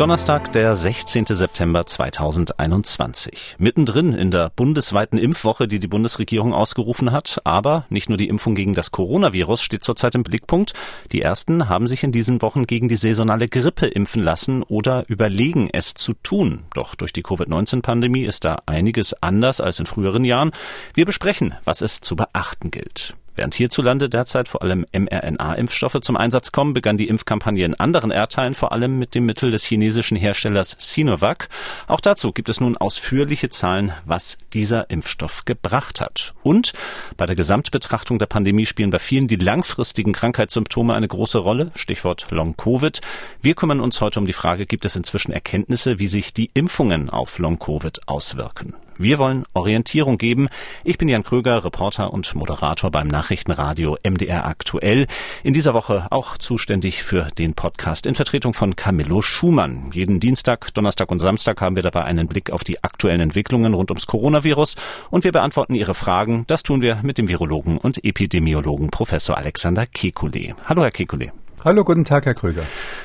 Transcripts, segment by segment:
Donnerstag, der 16. September 2021. Mittendrin in der bundesweiten Impfwoche, die die Bundesregierung ausgerufen hat. Aber nicht nur die Impfung gegen das Coronavirus steht zurzeit im Blickpunkt. Die ersten haben sich in diesen Wochen gegen die saisonale Grippe impfen lassen oder überlegen, es zu tun. Doch durch die Covid-19-Pandemie ist da einiges anders als in früheren Jahren. Wir besprechen, was es zu beachten gilt. Während hierzulande derzeit vor allem mRNA-Impfstoffe zum Einsatz kommen, begann die Impfkampagne in anderen Erdteilen vor allem mit dem Mittel des chinesischen Herstellers Sinovac. Auch dazu gibt es nun ausführliche Zahlen, was dieser Impfstoff gebracht hat. Und bei der Gesamtbetrachtung der Pandemie spielen bei vielen die langfristigen Krankheitssymptome eine große Rolle. Stichwort Long-Covid. Wir kümmern uns heute um die Frage, gibt es inzwischen Erkenntnisse, wie sich die Impfungen auf Long-Covid auswirken? Wir wollen Orientierung geben. Ich bin Jan Kröger, Reporter und Moderator beim Nachrichtenradio MDR aktuell. In dieser Woche auch zuständig für den Podcast in Vertretung von Camillo Schumann. Jeden Dienstag, Donnerstag und Samstag haben wir dabei einen Blick auf die aktuellen Entwicklungen rund ums Coronavirus und wir beantworten Ihre Fragen. Das tun wir mit dem Virologen und Epidemiologen Professor Alexander Kekulé. Hallo, Herr Kekulé. Hallo, guten Tag, Herr Krüger.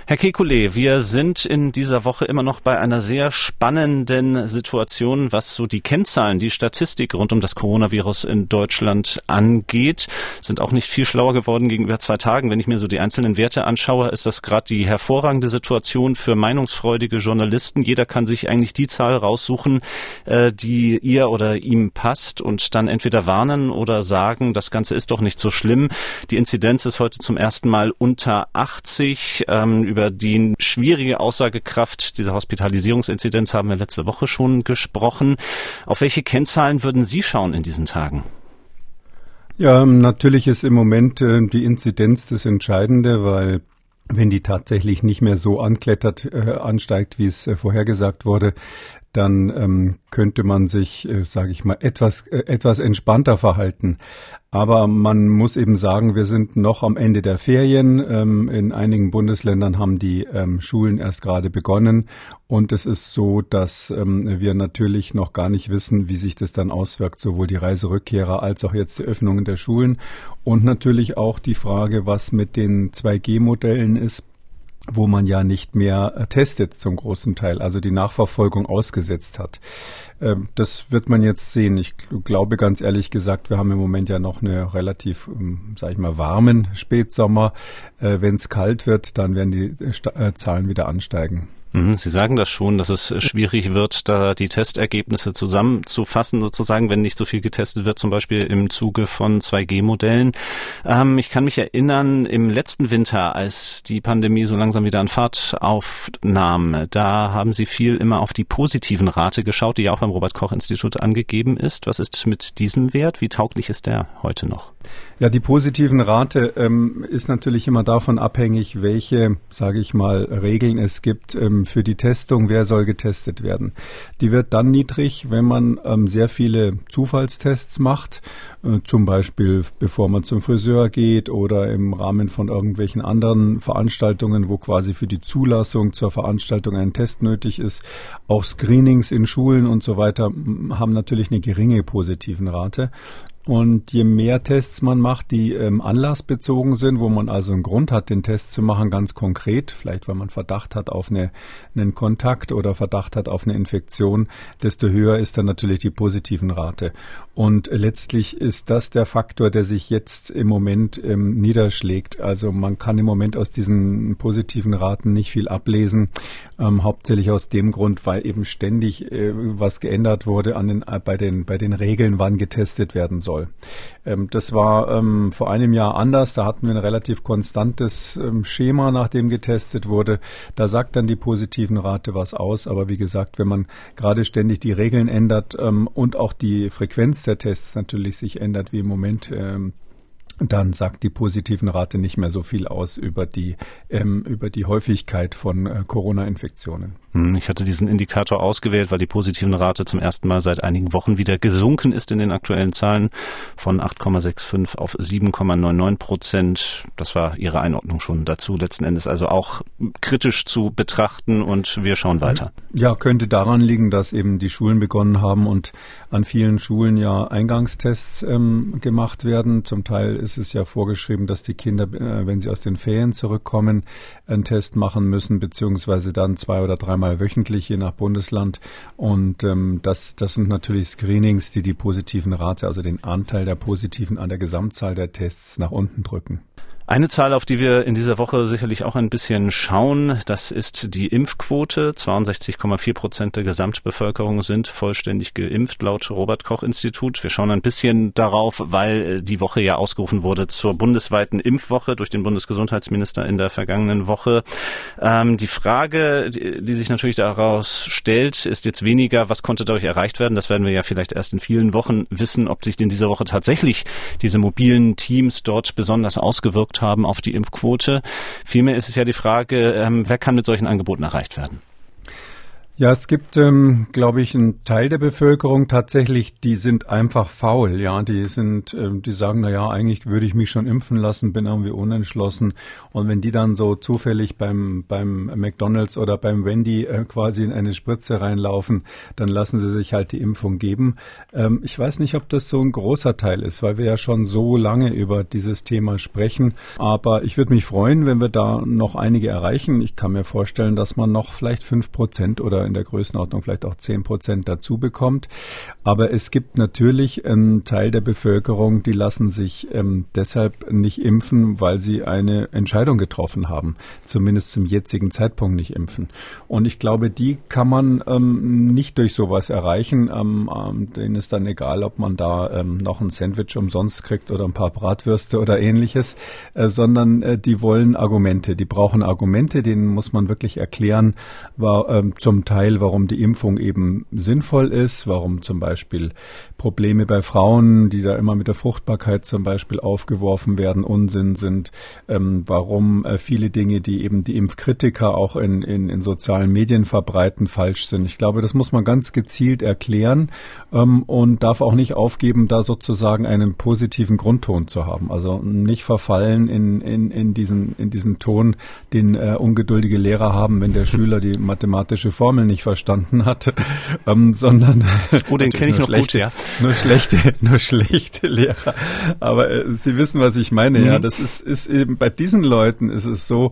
Herr Kekulé, wir sind in dieser Woche immer noch bei einer sehr spannenden Situation, was so die Kennzahlen, die Statistik rund um das Coronavirus in Deutschland angeht. Sind auch nicht viel schlauer geworden gegenüber zwei Tagen. Wenn ich mir so die einzelnen Werte anschaue, ist das gerade die hervorragende Situation für meinungsfreudige Journalisten. Jeder kann sich eigentlich die Zahl raussuchen, äh, die ihr oder ihm passt und dann entweder warnen oder sagen, das Ganze ist doch nicht so schlimm. Die Inzidenz ist heute zum ersten Mal unter 80. Ähm, über die schwierige Aussagekraft dieser Hospitalisierungsinzidenz haben wir letzte Woche schon gesprochen. Auf welche Kennzahlen würden Sie schauen in diesen Tagen? Ja, natürlich ist im Moment äh, die Inzidenz das Entscheidende, weil wenn die tatsächlich nicht mehr so anklettert, äh, ansteigt, wie es äh, vorhergesagt wurde, dann ähm, könnte man sich, äh, sage ich mal, etwas äh, etwas entspannter verhalten. Aber man muss eben sagen, wir sind noch am Ende der Ferien. Ähm, in einigen Bundesländern haben die ähm, Schulen erst gerade begonnen und es ist so, dass ähm, wir natürlich noch gar nicht wissen, wie sich das dann auswirkt, sowohl die Reiserückkehrer als auch jetzt die Öffnungen der Schulen und natürlich auch die Frage, was mit den 2G-Modellen ist wo man ja nicht mehr äh, testet zum großen Teil, also die Nachverfolgung ausgesetzt hat. Ähm, das wird man jetzt sehen. Ich glaube ganz ehrlich gesagt, wir haben im Moment ja noch eine relativ, ähm, sag ich mal, warmen Spätsommer. Äh, Wenn es kalt wird, dann werden die äh, Zahlen wieder ansteigen. Mhm, Sie sagen das schon, dass es schwierig wird, da die Testergebnisse zusammenzufassen, sozusagen, wenn nicht so viel getestet wird, zum Beispiel im Zuge von 2G-Modellen. Ähm, ich kann mich erinnern, im letzten Winter, als die Pandemie so langsam wieder an Fahrt aufnahm, da haben Sie viel immer auf die positiven Rate geschaut, die ja auch beim Robert-Koch-Institut angegeben ist. Was ist mit diesem Wert? Wie tauglich ist der heute noch? Ja, die positiven Rate ähm, ist natürlich immer davon abhängig, welche, sage ich mal, Regeln es gibt ähm, für die Testung, wer soll getestet werden. Die wird dann niedrig, wenn man ähm, sehr viele Zufallstests macht, äh, zum Beispiel bevor man zum Friseur geht oder im Rahmen von irgendwelchen anderen Veranstaltungen, wo quasi für die Zulassung zur Veranstaltung ein Test nötig ist. Auch Screenings in Schulen und so weiter haben natürlich eine geringe positiven Rate. Und je mehr Tests man macht, die ähm, anlassbezogen sind, wo man also einen Grund hat, den Test zu machen, ganz konkret, vielleicht weil man Verdacht hat auf eine, einen Kontakt oder Verdacht hat auf eine Infektion, desto höher ist dann natürlich die positiven Rate. Und letztlich ist das der Faktor, der sich jetzt im Moment ähm, niederschlägt. Also man kann im Moment aus diesen positiven Raten nicht viel ablesen, ähm, hauptsächlich aus dem Grund, weil eben ständig äh, was geändert wurde an den, äh, bei, den, bei den Regeln, wann getestet werden soll soll. Ähm, das war ähm, vor einem Jahr anders. Da hatten wir ein relativ konstantes ähm, Schema, nach dem getestet wurde. Da sagt dann die positiven Rate was aus. Aber wie gesagt, wenn man gerade ständig die Regeln ändert ähm, und auch die Frequenz der Tests natürlich sich ändert, wie im Moment, ähm, dann sagt die positiven Rate nicht mehr so viel aus über die, ähm, über die Häufigkeit von äh, Corona-Infektionen. Hm, ich hatte diesen Indikator ausgewählt, weil die positiven Rate zum ersten Mal seit einigen Wochen wieder gesunken ist in den aktuellen Zahlen von 8,65 auf 7,99 Prozent. Das war Ihre Einordnung schon dazu letzten Endes. Also auch kritisch zu betrachten und wir schauen weiter. Ja, könnte daran liegen, dass eben die Schulen begonnen haben und an vielen Schulen ja Eingangstests ähm, gemacht werden. Zum Teil ist es ja vorgeschrieben, dass die Kinder, äh, wenn sie aus den Ferien zurückkommen, einen Test machen müssen, beziehungsweise dann zwei oder dreimal wöchentlich, je nach Bundesland. Und ähm, das, das sind natürlich Screenings, die die positiven Rate, also den Anteil der positiven an der Gesamtzahl der Tests nach unten drücken. Eine Zahl, auf die wir in dieser Woche sicherlich auch ein bisschen schauen, das ist die Impfquote. 62,4 Prozent der Gesamtbevölkerung sind vollständig geimpft laut Robert Koch Institut. Wir schauen ein bisschen darauf, weil äh, die Woche ja ausgerufen wurde zur bundesweiten Impfwoche durch den Bundesgesundheitsminister in der vergangenen Woche. Ähm, die Frage, die, die sich natürlich daraus stellt, ist jetzt weniger, was konnte dadurch erreicht werden? Das werden wir ja vielleicht erst in vielen Wochen wissen, ob sich in dieser Woche tatsächlich diese mobilen Teams dort besonders ausgewirkt haben auf die Impfquote. Vielmehr ist es ja die Frage, ähm, wer kann mit solchen Angeboten erreicht werden? Ja, es gibt, ähm, glaube ich, einen Teil der Bevölkerung tatsächlich, die sind einfach faul. Ja, die sind, ähm, die sagen, na ja, eigentlich würde ich mich schon impfen lassen, bin irgendwie unentschlossen. Und wenn die dann so zufällig beim beim McDonald's oder beim Wendy äh, quasi in eine Spritze reinlaufen, dann lassen sie sich halt die Impfung geben. Ähm, ich weiß nicht, ob das so ein großer Teil ist, weil wir ja schon so lange über dieses Thema sprechen. Aber ich würde mich freuen, wenn wir da noch einige erreichen. Ich kann mir vorstellen, dass man noch vielleicht fünf Prozent oder in der Größenordnung vielleicht auch zehn Prozent dazu bekommt. Aber es gibt natürlich einen Teil der Bevölkerung, die lassen sich ähm, deshalb nicht impfen, weil sie eine Entscheidung getroffen haben, zumindest zum jetzigen Zeitpunkt nicht impfen. Und ich glaube, die kann man ähm, nicht durch sowas erreichen. Ähm, ähm, denen ist dann egal, ob man da ähm, noch ein Sandwich umsonst kriegt oder ein paar Bratwürste oder ähnliches, äh, sondern äh, die wollen Argumente. Die brauchen Argumente, denen muss man wirklich erklären, war ähm, zum Teil Teil, warum die Impfung eben sinnvoll ist, warum zum Beispiel Probleme bei Frauen, die da immer mit der Fruchtbarkeit zum Beispiel aufgeworfen werden, Unsinn sind, ähm, warum äh, viele Dinge, die eben die Impfkritiker auch in, in, in sozialen Medien verbreiten, falsch sind. Ich glaube, das muss man ganz gezielt erklären ähm, und darf auch nicht aufgeben, da sozusagen einen positiven Grundton zu haben. Also nicht verfallen in, in, in, diesen, in diesen Ton, den äh, ungeduldige Lehrer haben, wenn der Schüler die mathematische Formel nicht verstanden hat, ähm, sondern oh, den kenne ich noch schlechte, gut, ja. Nur schlechte, nur schlechte Lehrer. Aber äh, Sie wissen, was ich meine. Mhm. Ja, das ist, ist eben bei diesen Leuten ist es so.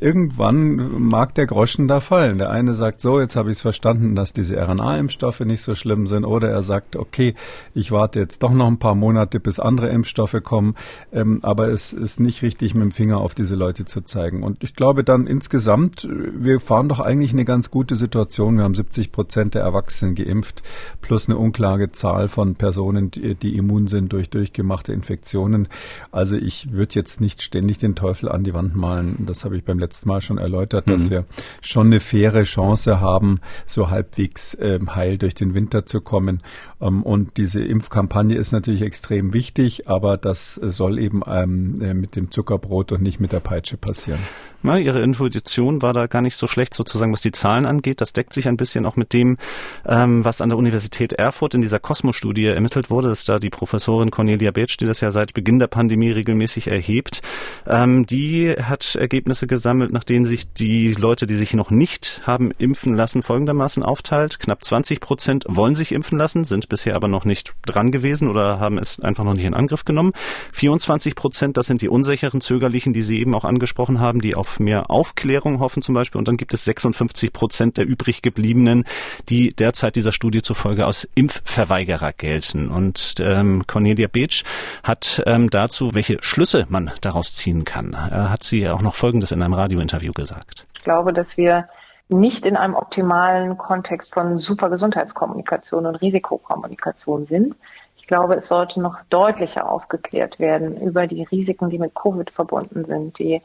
Irgendwann mag der Groschen da fallen. Der eine sagt so, jetzt habe ich es verstanden, dass diese RNA-Impfstoffe nicht so schlimm sind, oder er sagt, okay, ich warte jetzt doch noch ein paar Monate, bis andere Impfstoffe kommen. Ähm, aber es ist nicht richtig, mit dem Finger auf diese Leute zu zeigen. Und ich glaube dann insgesamt, wir fahren doch eigentlich eine ganz gute Situation Situation. Wir haben 70 Prozent der Erwachsenen geimpft, plus eine unklare Zahl von Personen, die, die immun sind durch durchgemachte Infektionen. Also ich würde jetzt nicht ständig den Teufel an die Wand malen. Das habe ich beim letzten Mal schon erläutert, dass mhm. wir schon eine faire Chance haben, so halbwegs äh, heil durch den Winter zu kommen. Ähm, und diese Impfkampagne ist natürlich extrem wichtig, aber das soll eben ähm, äh, mit dem Zuckerbrot und nicht mit der Peitsche passieren. Na, ihre Intuition war da gar nicht so schlecht, sozusagen, was die Zahlen angeht. Das deckt sich ein bisschen auch mit dem, ähm, was an der Universität Erfurt in dieser Cosmo-Studie ermittelt wurde. Das ist da die Professorin Cornelia Betsch, die das ja seit Beginn der Pandemie regelmäßig erhebt. Ähm, die hat Ergebnisse gesammelt, nach denen sich die Leute, die sich noch nicht haben impfen lassen, folgendermaßen aufteilt. Knapp 20 Prozent wollen sich impfen lassen, sind bisher aber noch nicht dran gewesen oder haben es einfach noch nicht in Angriff genommen. 24 Prozent, das sind die unsicheren Zögerlichen, die Sie eben auch angesprochen haben, die auf mehr Aufklärung hoffen zum Beispiel. Und dann gibt es 56 Prozent der übrig gebliebenen, die derzeit dieser Studie zufolge als Impfverweigerer gelten. Und ähm, Cornelia Beetsch hat ähm, dazu, welche Schlüsse man daraus ziehen kann, äh, hat sie auch noch Folgendes in einem Radiointerview gesagt. Ich glaube, dass wir nicht in einem optimalen Kontext von Supergesundheitskommunikation und Risikokommunikation sind. Ich glaube, es sollte noch deutlicher aufgeklärt werden über die Risiken, die mit Covid verbunden sind, die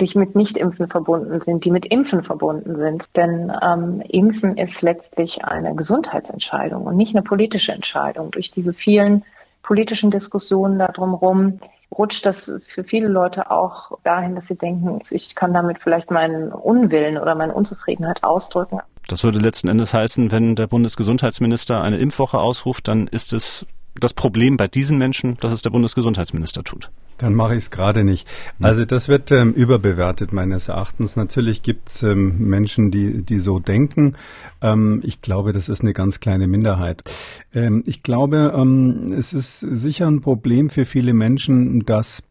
die mit Nichtimpfen verbunden sind, die mit Impfen verbunden sind. Denn ähm, Impfen ist letztlich eine Gesundheitsentscheidung und nicht eine politische Entscheidung. Durch diese vielen politischen Diskussionen darum rum rutscht das für viele Leute auch dahin, dass sie denken, ich kann damit vielleicht meinen Unwillen oder meine Unzufriedenheit ausdrücken. Das würde letzten Endes heißen, wenn der Bundesgesundheitsminister eine Impfwoche ausruft, dann ist es das Problem bei diesen Menschen, dass es der Bundesgesundheitsminister tut. Dann mache ich es gerade nicht. Also das wird ähm, überbewertet meines Erachtens. Natürlich gibt es ähm, Menschen, die, die so denken. Ähm, ich glaube, das ist eine ganz kleine Minderheit. Ähm, ich glaube, ähm, es ist sicher ein Problem für viele Menschen, dass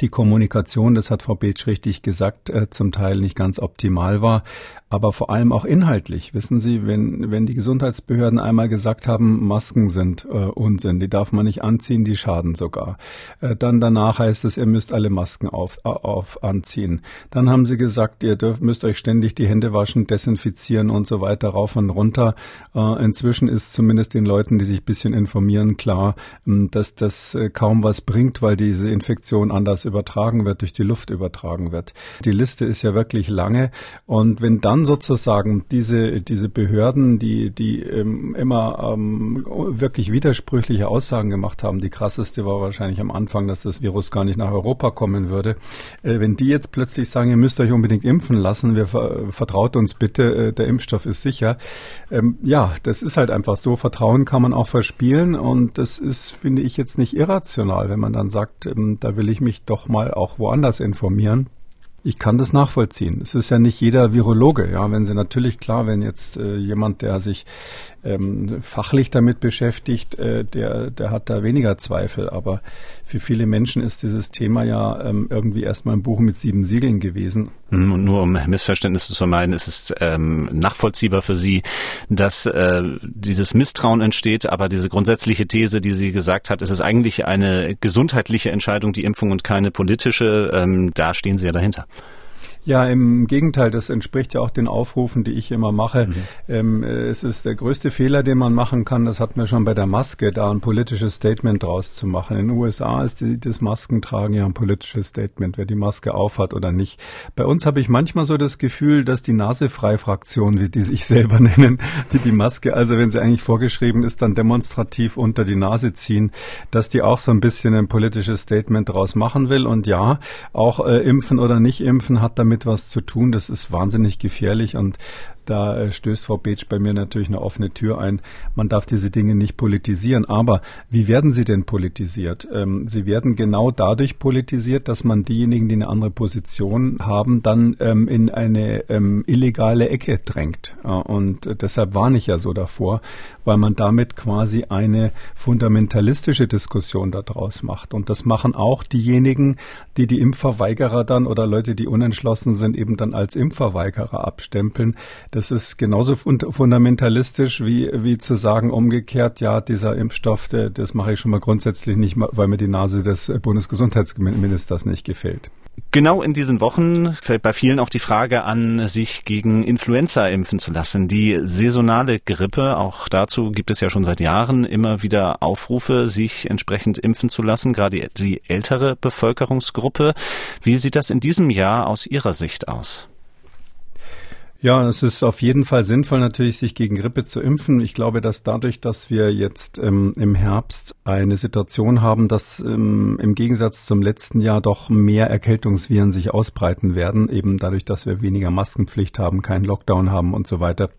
die Kommunikation, das hat Frau Beetsch richtig gesagt, äh, zum Teil nicht ganz optimal war aber vor allem auch inhaltlich. Wissen Sie, wenn, wenn die Gesundheitsbehörden einmal gesagt haben, Masken sind äh, Unsinn, die darf man nicht anziehen, die schaden sogar. Äh, dann danach heißt es, ihr müsst alle Masken auf, auf anziehen. Dann haben sie gesagt, ihr dürft, müsst euch ständig die Hände waschen, desinfizieren und so weiter, rauf und runter. Äh, inzwischen ist zumindest den Leuten, die sich bisschen informieren, klar, ähm, dass das äh, kaum was bringt, weil diese Infektion anders übertragen wird, durch die Luft übertragen wird. Die Liste ist ja wirklich lange und wenn dann dann sozusagen diese, diese Behörden, die, die ähm, immer ähm, wirklich widersprüchliche Aussagen gemacht haben, die krasseste war wahrscheinlich am Anfang, dass das Virus gar nicht nach Europa kommen würde, äh, wenn die jetzt plötzlich sagen, ihr müsst euch unbedingt impfen lassen, wir vertraut uns bitte, äh, der Impfstoff ist sicher. Ähm, ja, das ist halt einfach so. Vertrauen kann man auch verspielen und das ist, finde ich, jetzt nicht irrational, wenn man dann sagt, ähm, da will ich mich doch mal auch woanders informieren. Ich kann das nachvollziehen. Es ist ja nicht jeder Virologe, ja. Wenn Sie natürlich klar, wenn jetzt äh, jemand, der sich ähm, fachlich damit beschäftigt, äh, der, der hat da weniger Zweifel. Aber für viele Menschen ist dieses Thema ja ähm, irgendwie erstmal ein Buch mit sieben Siegeln gewesen. Hm, und nur um Missverständnisse zu vermeiden, ist es ähm, nachvollziehbar für Sie, dass äh, dieses Misstrauen entsteht, aber diese grundsätzliche These, die sie gesagt hat, ist es eigentlich eine gesundheitliche Entscheidung, die Impfung und keine politische. Ähm, da stehen Sie ja dahinter. Ja, im Gegenteil, das entspricht ja auch den Aufrufen, die ich immer mache. Mhm. Ähm, es ist der größte Fehler, den man machen kann, das hat man schon bei der Maske, da ein politisches Statement draus zu machen. In den USA ist die, das Maskentragen ja ein politisches Statement, wer die Maske aufhat oder nicht. Bei uns habe ich manchmal so das Gefühl, dass die Nasefrei-Fraktion, wie die sich selber nennen, die die Maske, also wenn sie eigentlich vorgeschrieben ist, dann demonstrativ unter die Nase ziehen, dass die auch so ein bisschen ein politisches Statement draus machen will. Und ja, auch äh, impfen oder nicht impfen hat damit damit was zu tun. Das ist wahnsinnig gefährlich und da äh, stößt Frau Beetsch bei mir natürlich eine offene Tür ein. Man darf diese Dinge nicht politisieren. Aber wie werden sie denn politisiert? Ähm, sie werden genau dadurch politisiert, dass man diejenigen, die eine andere Position haben, dann ähm, in eine ähm, illegale Ecke drängt. und deshalb warne ich ja so davor, weil man damit quasi eine fundamentalistische Diskussion daraus macht. Und das machen auch diejenigen, die die Impfverweigerer dann oder Leute, die unentschlossen sind, eben dann als Impfverweigerer abstempeln. Das ist genauso fundamentalistisch wie, wie zu sagen umgekehrt, ja, dieser Impfstoff, der, das mache ich schon mal grundsätzlich nicht, weil mir die Nase des Bundesgesundheitsministers nicht gefällt. Genau in diesen Wochen fällt bei vielen auch die Frage an, sich gegen Influenza impfen zu lassen. Die saisonale Grippe, auch dazu gibt es ja schon seit Jahren immer wieder Aufrufe, sich entsprechend impfen zu lassen, gerade die ältere Bevölkerungsgruppe. Wie sieht das in diesem Jahr aus Ihrer Sicht aus? Ja, es ist auf jeden Fall sinnvoll, natürlich sich gegen Grippe zu impfen. Ich glaube, dass dadurch, dass wir jetzt ähm, im Herbst eine Situation haben, dass ähm, im Gegensatz zum letzten Jahr doch mehr Erkältungsviren sich ausbreiten werden, eben dadurch, dass wir weniger Maskenpflicht haben, keinen Lockdown haben und so weiter,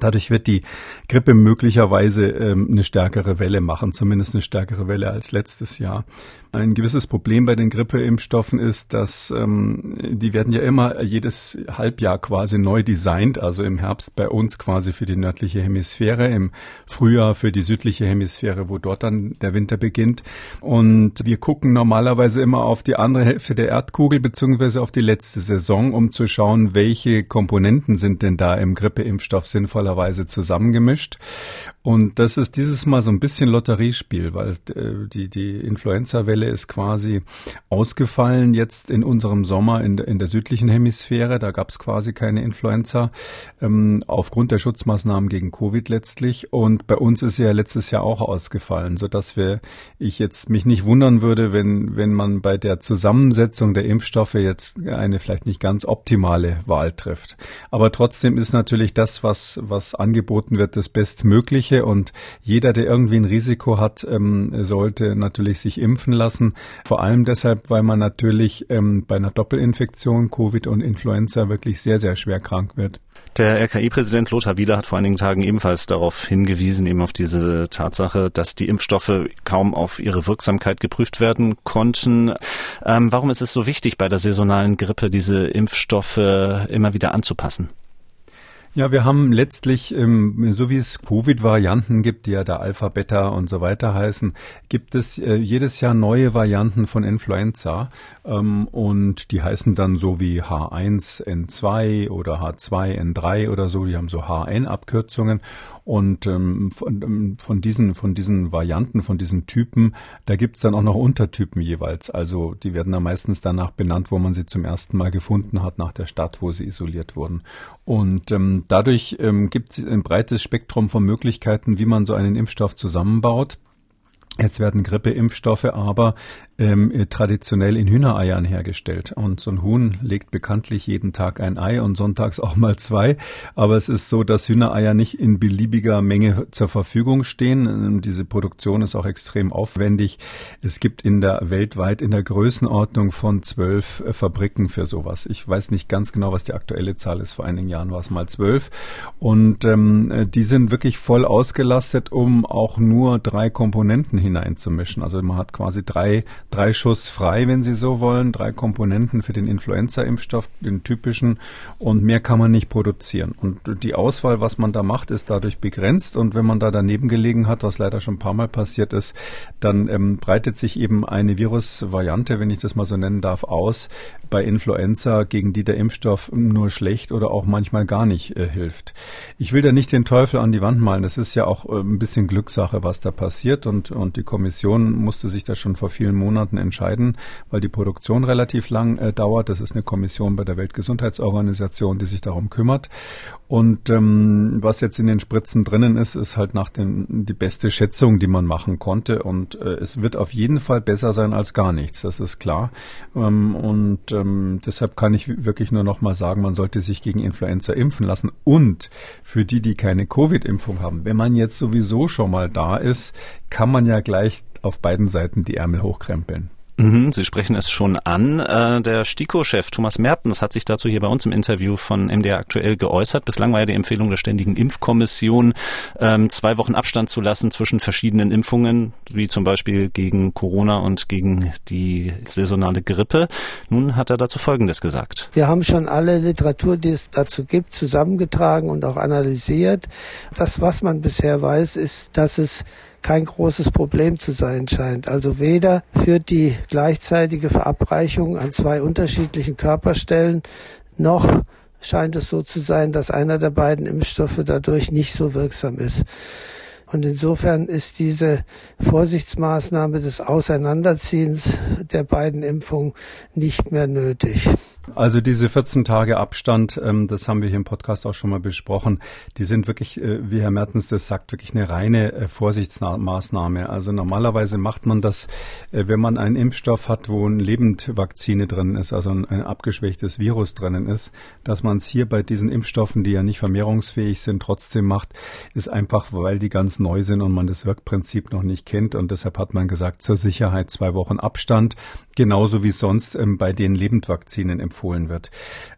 Dadurch wird die Grippe möglicherweise ähm, eine stärkere Welle machen, zumindest eine stärkere Welle als letztes Jahr. Ein gewisses Problem bei den Grippeimpfstoffen ist, dass ähm, die werden ja immer jedes Halbjahr quasi neu designt, also im Herbst bei uns quasi für die nördliche Hemisphäre, im Frühjahr für die südliche Hemisphäre, wo dort dann der Winter beginnt. Und wir gucken normalerweise immer auf die andere Hälfte der Erdkugel beziehungsweise auf die letzte Saison, um zu schauen, welche Komponenten sind denn da im Grippeimpfstoff sinnvoll sinnvollerweise zusammengemischt. Und das ist dieses Mal so ein bisschen Lotteriespiel, weil äh, die, die Influenza-Welle ist quasi ausgefallen jetzt in unserem Sommer in, in der südlichen Hemisphäre. Da gab es quasi keine Influenza ähm, aufgrund der Schutzmaßnahmen gegen Covid letztlich. Und bei uns ist sie ja letztes Jahr auch ausgefallen, sodass wir, ich jetzt mich nicht wundern würde, wenn, wenn man bei der Zusammensetzung der Impfstoffe jetzt eine vielleicht nicht ganz optimale Wahl trifft. Aber trotzdem ist natürlich das, was, was angeboten wird, das Bestmögliche. Und jeder, der irgendwie ein Risiko hat, ähm, sollte natürlich sich impfen lassen. Vor allem deshalb, weil man natürlich ähm, bei einer Doppelinfektion, Covid und Influenza, wirklich sehr, sehr schwer krank wird. Der RKI-Präsident Lothar Wieler hat vor einigen Tagen ebenfalls darauf hingewiesen, eben auf diese Tatsache, dass die Impfstoffe kaum auf ihre Wirksamkeit geprüft werden konnten. Ähm, warum ist es so wichtig, bei der saisonalen Grippe diese Impfstoffe immer wieder anzupassen? Ja, wir haben letztlich, ähm, so wie es Covid-Varianten gibt, die ja da Alpha, Beta und so weiter heißen, gibt es äh, jedes Jahr neue Varianten von Influenza ähm, und die heißen dann so wie H1N2 oder H2N3 oder so, die haben so HN-Abkürzungen und ähm, von, diesen, von diesen Varianten, von diesen Typen, da gibt's dann auch noch Untertypen jeweils. Also die werden dann meistens danach benannt, wo man sie zum ersten Mal gefunden hat, nach der Stadt, wo sie isoliert wurden. Und dadurch ähm, gibt es ein breites Spektrum von Möglichkeiten, wie man so einen Impfstoff zusammenbaut. Jetzt werden Grippeimpfstoffe aber ähm, traditionell in Hühnereiern hergestellt. Und so ein Huhn legt bekanntlich jeden Tag ein Ei und sonntags auch mal zwei. Aber es ist so, dass Hühnereier nicht in beliebiger Menge zur Verfügung stehen. Ähm, diese Produktion ist auch extrem aufwendig. Es gibt in der weltweit in der Größenordnung von zwölf äh, Fabriken für sowas. Ich weiß nicht ganz genau, was die aktuelle Zahl ist. Vor einigen Jahren war es mal zwölf. Und ähm, äh, die sind wirklich voll ausgelastet, um auch nur drei Komponenten hineinzumischen. Also man hat quasi drei drei Schuss frei, wenn Sie so wollen, drei Komponenten für den Influenza-Impfstoff, den typischen, und mehr kann man nicht produzieren. Und die Auswahl, was man da macht, ist dadurch begrenzt. Und wenn man da daneben gelegen hat, was leider schon ein paar Mal passiert ist, dann ähm, breitet sich eben eine Virusvariante, wenn ich das mal so nennen darf, aus bei Influenza, gegen die der Impfstoff nur schlecht oder auch manchmal gar nicht äh, hilft. Ich will da nicht den Teufel an die Wand malen. Das ist ja auch äh, ein bisschen Glückssache, was da passiert. Und, und die Kommission musste sich da schon vor vielen Monaten Monaten entscheiden, weil die Produktion relativ lang äh, dauert. Das ist eine Kommission bei der Weltgesundheitsorganisation, die sich darum kümmert. Und ähm, was jetzt in den Spritzen drinnen ist, ist halt nach den die beste Schätzung, die man machen konnte. Und äh, es wird auf jeden Fall besser sein als gar nichts. Das ist klar. Ähm, und ähm, deshalb kann ich wirklich nur noch mal sagen, man sollte sich gegen Influenza impfen lassen. Und für die, die keine Covid-Impfung haben, wenn man jetzt sowieso schon mal da ist, kann man ja gleich auf beiden Seiten die Ärmel hochkrempeln. Mhm, Sie sprechen es schon an. Äh, der STIKO-Chef Thomas Mertens hat sich dazu hier bei uns im Interview von MDR aktuell geäußert. Bislang war ja die Empfehlung der Ständigen Impfkommission, ähm, zwei Wochen Abstand zu lassen zwischen verschiedenen Impfungen, wie zum Beispiel gegen Corona und gegen die saisonale Grippe. Nun hat er dazu Folgendes gesagt. Wir haben schon alle Literatur, die es dazu gibt, zusammengetragen und auch analysiert. Das, was man bisher weiß, ist, dass es kein großes Problem zu sein scheint. Also weder führt die gleichzeitige Verabreichung an zwei unterschiedlichen Körperstellen noch scheint es so zu sein, dass einer der beiden Impfstoffe dadurch nicht so wirksam ist. Und insofern ist diese Vorsichtsmaßnahme des Auseinanderziehens der beiden Impfungen nicht mehr nötig. Also diese 14 Tage Abstand, ähm, das haben wir hier im Podcast auch schon mal besprochen, die sind wirklich, äh, wie Herr Mertens das sagt, wirklich eine reine äh, Vorsichtsmaßnahme. Also normalerweise macht man das, äh, wenn man einen Impfstoff hat, wo ein Lebendvakzine drin ist, also ein, abgeschwächtes Virus drinnen ist, dass man es hier bei diesen Impfstoffen, die ja nicht vermehrungsfähig sind, trotzdem macht, ist einfach, weil die ganz neu sind und man das Wirkprinzip noch nicht kennt. Und deshalb hat man gesagt, zur Sicherheit zwei Wochen Abstand, genauso wie sonst ähm, bei den Lebendvakzinen empfohlen wird.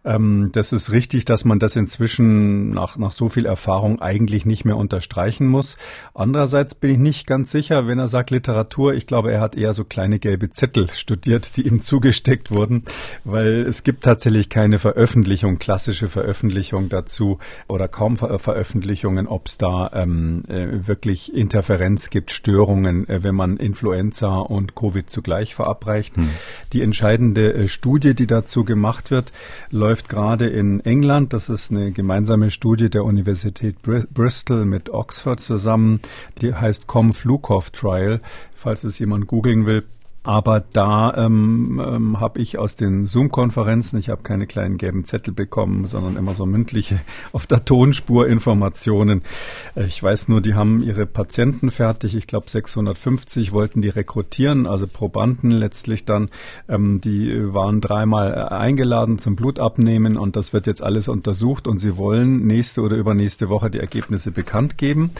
Ähm, das ist richtig, dass man das inzwischen nach, nach so viel Erfahrung eigentlich nicht mehr unterstreichen muss. Andererseits bin ich nicht ganz sicher, wenn er sagt Literatur, ich glaube, er hat eher so kleine gelbe Zettel studiert, die ihm zugesteckt wurden, weil es gibt tatsächlich keine Veröffentlichung, klassische Veröffentlichung dazu oder kaum Ver Veröffentlichungen, ob es da ähm, äh, wirklich Interferenz gibt, Störungen, äh, wenn man Influenza und Covid zugleich verabreicht. Hm. Die entscheidende äh, Studie, die dazu gemacht gemacht wird, läuft gerade in England. Das ist eine gemeinsame Studie der Universität Bristol mit Oxford zusammen. Die heißt Com Flukov Trial. Falls es jemand googeln will, Aber da ähm, ähm, habe ich aus den Zoom-Konferenzen, ich habe keine kleinen gelben Zettel bekommen, sondern immer so mündliche auf der Tonspur Informationen. Äh, ich weiß nur, die haben ihre Patienten fertig. Ich glaube 650 wollten die rekrutieren, also Probanden letztlich dann. Ähm, die waren dreimal äh, eingeladen zum Blutabnehmen und das wird jetzt alles untersucht und sie wollen nächste oder übernächste Woche die Ergebnisse bekannt geben.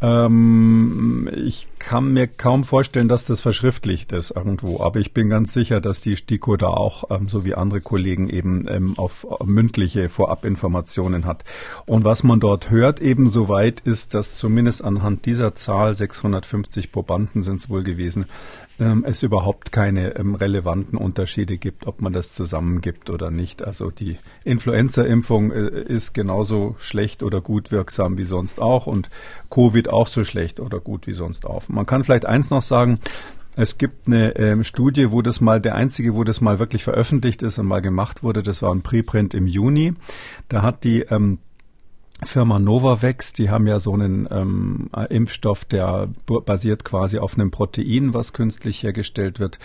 Ähm, ich kann mir kaum vorstellen, dass das verschriftlicht ist irgendwo, aber ich bin ganz sicher, dass die STIKO da auch, ähm, so wie andere Kollegen, eben ähm, auf mündliche Vorabinformationen hat. Und was man dort hört eben soweit ist, dass zumindest anhand dieser Zahl 650 Probanden sind es wohl gewesen, ähm, es überhaupt keine ähm, relevanten Unterschiede gibt, ob man das zusammengibt oder nicht. Also die Influenza-Impfung äh, ist genauso schlecht oder gut wirksam wie sonst auch und Covid auch so schlecht oder gut wie sonst auch. Man kann vielleicht eins noch sagen, es gibt eine ähm, Studie, wo das mal der einzige, wo das mal wirklich veröffentlicht ist und mal gemacht wurde. Das war ein Preprint im Juni. Da hat die ähm, Firma Novavax, die haben ja so einen ähm, Impfstoff, der basiert quasi auf einem Protein, was künstlich hergestellt wird.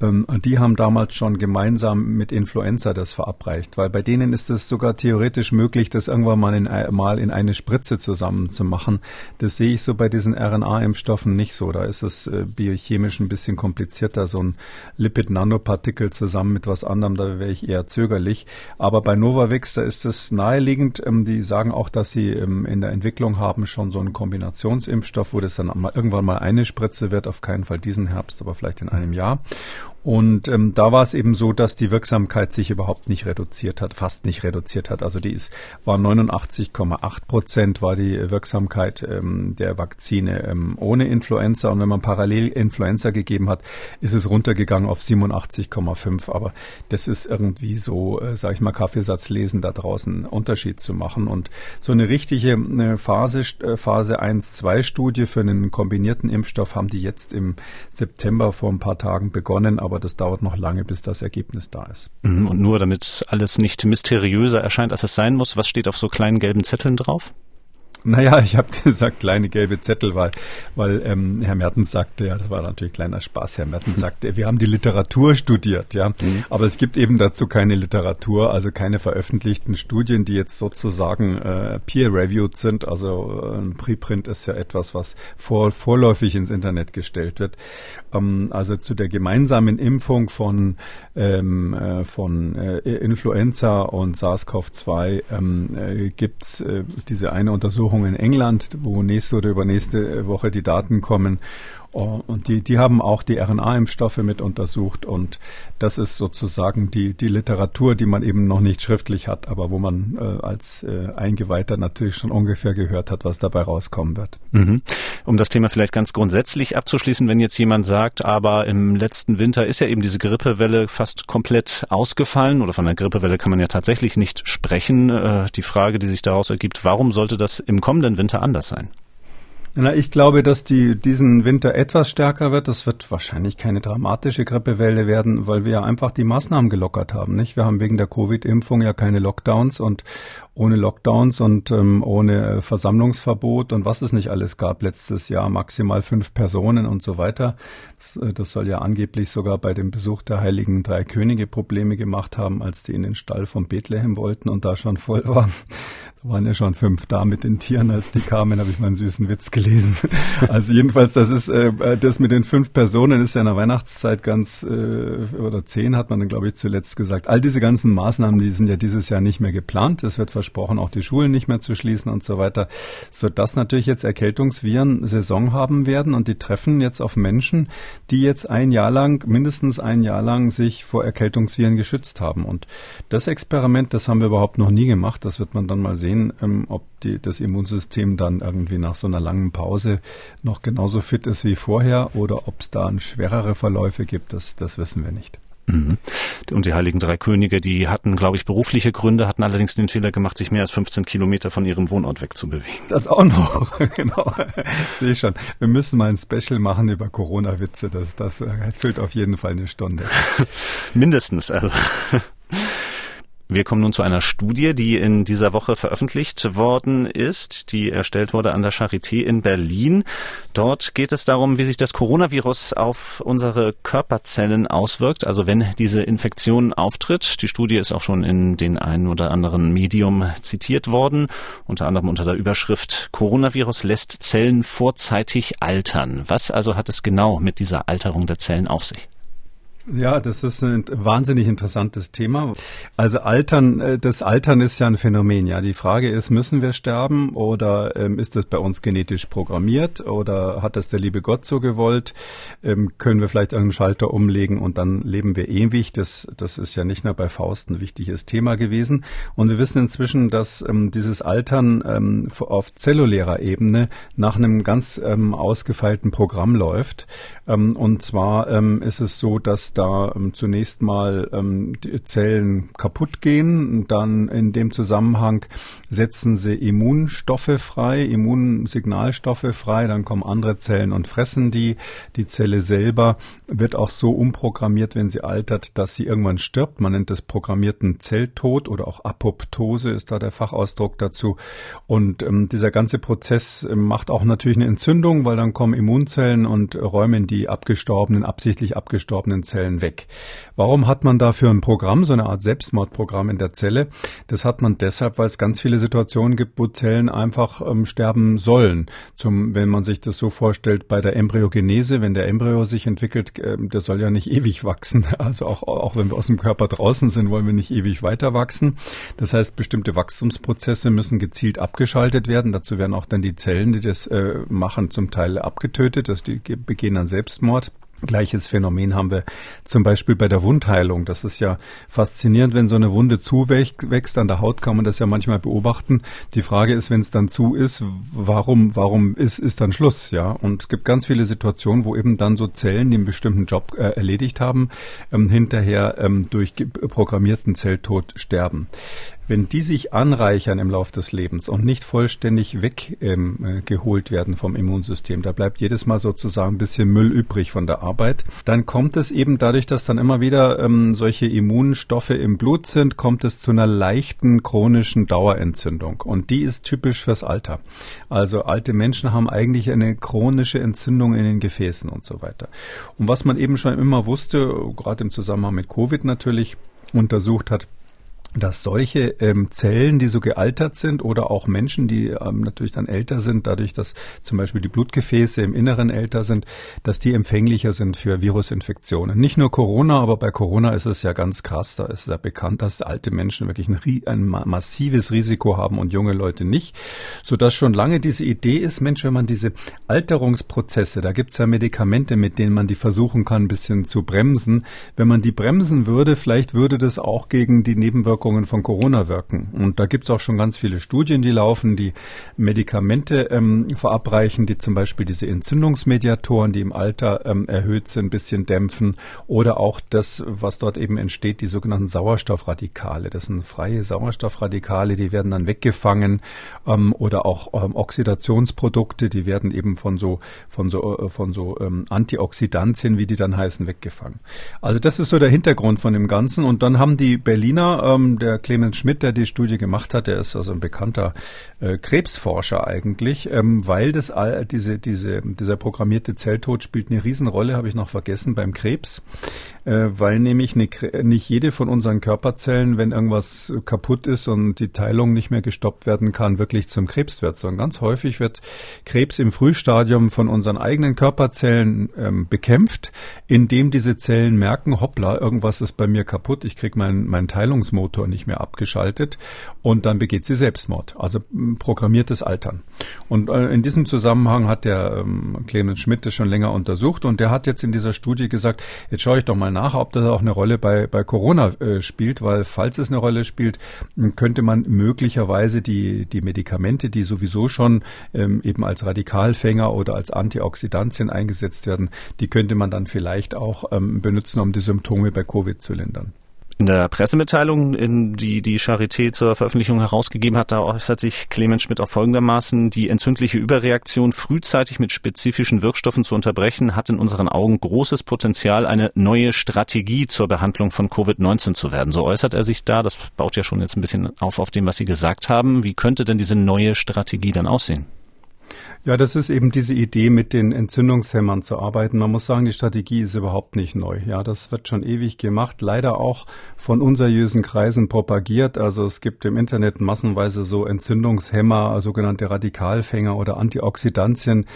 Ähm, die haben damals schon gemeinsam mit Influenza das verabreicht, weil bei denen ist es sogar theoretisch möglich, das irgendwann mal in, äh, mal in eine Spritze zusammenzumachen. Das sehe ich so bei diesen RNA-Impfstoffen nicht so. Da ist es äh, biochemisch ein bisschen komplizierter, so ein Lipid-Nanopartikel zusammen mit was anderem, da wäre ich eher zögerlich. Aber bei Novavax, da ist es naheliegend. Ähm, die sagen auch, dass sie ähm, in der Entwicklung haben schon so einen Kombinationsimpfstoff, wo das dann irgendwann mal eine Spritze wird, auf keinen Fall diesen Herbst, aber vielleicht in einem Jahr. Und ähm, da war es eben so, dass die Wirksamkeit sich überhaupt nicht reduziert hat, fast nicht reduziert hat. Also die ist, war 89,8 Prozent war die Wirksamkeit ähm, der Vakzine ähm, ohne Influenza. Und wenn man parallel Influenza gegeben hat, ist es runtergegangen auf 87,5. Aber das ist irgendwie so, äh, sage ich mal, Kaffeesatz lesen da draußen Unterschied zu machen. Und so eine richtige eine Phase, äh, Phase 1-2-Studie für einen kombinierten Impfstoff haben die jetzt im September vor ein paar Tagen begonnen. Aber das dauert noch lange, bis das Ergebnis da ist. Mhm, und nur damit alles nicht mysteriöser erscheint, als es sein muss, was steht auf so kleinen gelben Zetteln drauf? Naja, ich habe gesagt kleine gelbe Zettel, weil, weil ähm, Herr Mertens sagte, ja, das war natürlich kleiner Spaß, Herr Mertens sagte, wir haben die Literatur studiert, ja, mhm. aber es gibt eben dazu keine Literatur, also keine veröffentlichten Studien, die jetzt sozusagen äh, peer-reviewed sind, also äh, ein Preprint ist ja etwas, was vor, vorläufig ins Internet gestellt wird. Ähm, also zu der gemeinsamen Impfung von, ähm, äh, von äh, Influenza und SARS-CoV-2 ähm, äh, gibt's äh, diese eine Untersuchung, Untersuchung in England, wo nächste oder übernächste Woche die Daten kommen. Oh, und die, die haben auch die RNA-Impfstoffe mit untersucht und das ist sozusagen die, die Literatur, die man eben noch nicht schriftlich hat, aber wo man äh, als äh, Eingeweihter natürlich schon ungefähr gehört hat, was dabei rauskommen wird. Mhm. Um das Thema vielleicht ganz grundsätzlich abzuschließen, wenn jetzt jemand sagt, aber im letzten Winter ist ja eben diese Grippewelle fast komplett ausgefallen oder von der Grippewelle kann man ja tatsächlich nicht sprechen. Äh, die Frage, die sich daraus ergibt, warum sollte das im kommenden Winter anders sein? Na, ich glaube, dass die diesen Winter etwas stärker wird. Das wird wahrscheinlich keine dramatische Grippewelle werden, weil wir ja einfach die Maßnahmen gelockert haben. Nicht? Wir haben wegen der Covid-Impfung ja keine Lockdowns und ohne Lockdowns und ähm, ohne äh, Versammlungsverbot und was es nicht alles gab letztes Jahr, maximal fünf Personen und so weiter. Das, äh, das soll ja angeblich sogar bei dem Besuch der Heiligen Drei Könige Probleme gemacht haben, als die in den Stall von Bethlehem wollten und da schon voll war. Da waren ja schon fünf da mit den Tieren, als die kamen, habe ich mal einen süßen Witz gelesen. Also jedenfalls, das ist äh, das mit den fünf Personen ist ja in der Weihnachtszeit ganz äh, oder zehn hat man dann glaube ich zuletzt gesagt. All diese ganzen Maßnahmen, die sind ja dieses Jahr nicht mehr geplant. Es wird versprochen, auch die Schulen nicht mehr zu schließen und so weiter, so dass natürlich jetzt Erkältungsviren Saison haben werden und die treffen jetzt auf Menschen, die jetzt ein Jahr lang mindestens ein Jahr lang sich vor Erkältungsviren geschützt haben. Und das Experiment, das haben wir überhaupt noch nie gemacht. Das wird man dann mal sehen sehen, ähm, ob die, das Immunsystem dann irgendwie nach so einer langen Pause noch genauso fit ist wie vorher oder ob es da schwerere Verläufe gibt, das, das wissen wir nicht. Mhm. Und die Heiligen Drei Könige, die hatten, glaube ich, berufliche Gründe, hatten allerdings den Fehler gemacht, sich mehr als 15 Kilometer von ihrem Wohnort wegzubewegen. Das auch noch, genau. Sehe ich schon. Wir müssen mal ein Special machen über Corona-Witze. Das, das füllt auf jeden Fall eine Stunde. Mindestens, also. Wir kommen nun zu einer Studie, die in dieser Woche veröffentlicht worden ist, die erstellt wurde an der Charité in Berlin. Dort geht es darum, wie sich das Coronavirus auf unsere Körperzellen auswirkt, also wenn diese Infektion auftritt. Die Studie ist auch schon in den einen oder anderen Medium zitiert worden, unter anderem unter der Überschrift Coronavirus lässt Zellen vorzeitig altern. Was also hat es genau mit dieser Alterung der Zellen auf sich? Ja, das ist ein wahnsinnig interessantes Thema. Also Altern, äh, das Altern ist ja ein Phänomen. Ja, die Frage ist, müssen wir sterben oder ähm, ist das bei uns genetisch programmiert oder hat das der liebe Gott so gewollt? Ähm, können wir vielleicht einen Schalter umlegen und dann leben wir ewig? Das, das ist ja nicht nur bei Faust ein wichtiges Thema gewesen. Und wir wissen inzwischen, dass ähm, dieses Altern ähm, auf zellulärer Ebene nach einem ganz ähm, ausgefeilten Programm läuft. Ähm, und zwar ist es so, dass da ähm, zunächst mal ähm, die Zellen kaputt gehen. Dann in dem Zusammenhang setzen sie Immunstoffe frei, Immunsignalstoffe frei. Dann kommen andere Zellen und fressen die. Die Zelle selber wird auch so umprogrammiert, wenn sie altert, dass sie irgendwann stirbt. Man nennt das programmierten Zelltod oder auch Apoptose ist da der Fachausdruck dazu. Und ähm, dieser ganze Prozess äh, macht auch natürlich eine Entzündung, weil dann kommen Immunzellen und räumen die abgestorbenen, absichtlich abgestorbenen Zellen weg. Warum hat man dafür ein Programm, so eine Art Selbstmordprogramm in der Zelle? Das hat man deshalb, weil es ganz viele Situationen gibt, wo Zellen einfach ähm, sterben sollen. Zum, wenn man sich das so vorstellt, bei der Embryogenese, wenn der Embryo sich entwickelt, äh, der soll ja nicht ewig wachsen. Also auch, auch wenn wir aus dem Körper draußen sind, wollen wir nicht ewig weiter wachsen. Das heißt, bestimmte Wachstumsprozesse müssen gezielt abgeschaltet werden. Dazu werden auch dann die Zellen, die das äh, machen, zum Teil abgetötet. Das die begehen dann Selbstmord. Gleiches Phänomen haben wir zum Beispiel bei der Wundheilung. Das ist ja faszinierend, wenn so eine Wunde zuwächst. An der Haut kann man das ja manchmal beobachten. Die Frage ist, wenn es dann zu ist, warum, warum ist, ist dann Schluss, ja? Und es gibt ganz viele Situationen, wo eben dann so Zellen, die einen bestimmten Job äh, erledigt haben, ähm, hinterher ähm, durch programmierten Zelltod sterben. Wenn die sich anreichern im Laufe des Lebens und nicht vollständig weggeholt ähm, werden vom Immunsystem, da bleibt jedes Mal sozusagen ein bisschen Müll übrig von der Arbeit, dann kommt es eben dadurch, dass dann immer wieder ähm, solche Immunstoffe im Blut sind, kommt es zu einer leichten chronischen Dauerentzündung. Und die ist typisch fürs Alter. Also alte Menschen haben eigentlich eine chronische Entzündung in den Gefäßen und so weiter. Und was man eben schon immer wusste, gerade im Zusammenhang mit Covid natürlich, untersucht hat, dass solche ähm, Zellen, die so gealtert sind oder auch Menschen, die ähm, natürlich dann älter sind, dadurch, dass zum Beispiel die Blutgefäße im Inneren älter sind, dass die empfänglicher sind für Virusinfektionen. Nicht nur Corona, aber bei Corona ist es ja ganz krass. Da ist ja bekannt, dass alte Menschen wirklich ein, ein massives Risiko haben und junge Leute nicht. Sodass schon lange diese Idee ist, Mensch, wenn man diese Alterungsprozesse, da gibt's ja Medikamente, mit denen man die versuchen kann, ein bisschen zu bremsen. Wenn man die bremsen würde, vielleicht würde das auch gegen die Nebenwirkungen Nebenwirkungen von Corona wirken. Und da gibt es auch schon ganz viele Studien, die laufen, die Medikamente ähm, verabreichen, die zum Beispiel diese Entzündungsmediatoren, die im Alter ähm, erhöht sind, ein bisschen dämpfen. Oder auch das, was dort eben entsteht, die sogenannten Sauerstoffradikale. Das sind freie Sauerstoffradikale, die werden dann weggefangen. Ähm, oder auch ähm, Oxidationsprodukte, die werden eben von so, von so, äh, von so ähm, Antioxidantien, wie die dann heißen, weggefangen. Also das ist so der Hintergrund von dem Ganzen. Und dann haben die Berliner der Clemens Schmidt, der die Studie gemacht hat, der ist also ein bekannter äh, Krebsforscher eigentlich, ähm, weil das all, diese, diese, dieser programmierte Zelltod spielt eine Riesenrolle, habe ich noch vergessen, beim Krebs, äh, weil nämlich eine, nicht jede von unseren Körperzellen, wenn irgendwas kaputt ist und die Teilung nicht mehr gestoppt werden kann, wirklich zum Krebs wird, sondern ganz häufig wird Krebs im Frühstadium von unseren eigenen Körperzellen ähm, bekämpft, indem diese Zellen merken, hoppla, irgendwas ist bei mir kaputt, ich kriege meinen mein Teilungsmotor Motor nicht mehr abgeschaltet und dann begeht sie Selbstmord, also programmiertes Altern. Und äh, in diesem Zusammenhang hat der ähm, Clemens Schmidt das schon länger untersucht und der hat jetzt in dieser Studie gesagt, jetzt schaue ich doch mal nach, ob das auch eine Rolle bei, bei Corona äh, spielt, weil falls es eine Rolle spielt, könnte man möglicherweise die, die Medikamente, die sowieso schon ähm, eben als Radikalfänger oder als Antioxidantien eingesetzt werden, die könnte man dann vielleicht auch ähm, benutzen, um die Symptome bei Covid zu lindern. In der Pressemitteilung, in die die Charité zur Veröffentlichung herausgegeben hat, da äußert sich Clemens Schmidt auch folgendermaßen, die entzündliche Überreaktion frühzeitig mit spezifischen Wirkstoffen zu unterbrechen, hat in unseren Augen großes Potenzial, eine neue Strategie zur Behandlung von Covid-19 zu werden. So äußert er sich da. Das baut ja schon jetzt ein bisschen auf auf dem, was Sie gesagt haben. Wie könnte denn diese neue Strategie dann aussehen? Ja, das ist eben diese Idee, mit den Entzündungshemmern zu arbeiten. Man muss sagen, die Strategie ist überhaupt nicht neu. Ja, das wird schon ewig gemacht, leider auch von unseriösen Kreisen propagiert. Also es gibt im Internet massenweise so Entzündungshemmer, sogenannte Radikalfänger oder Antioxidantien,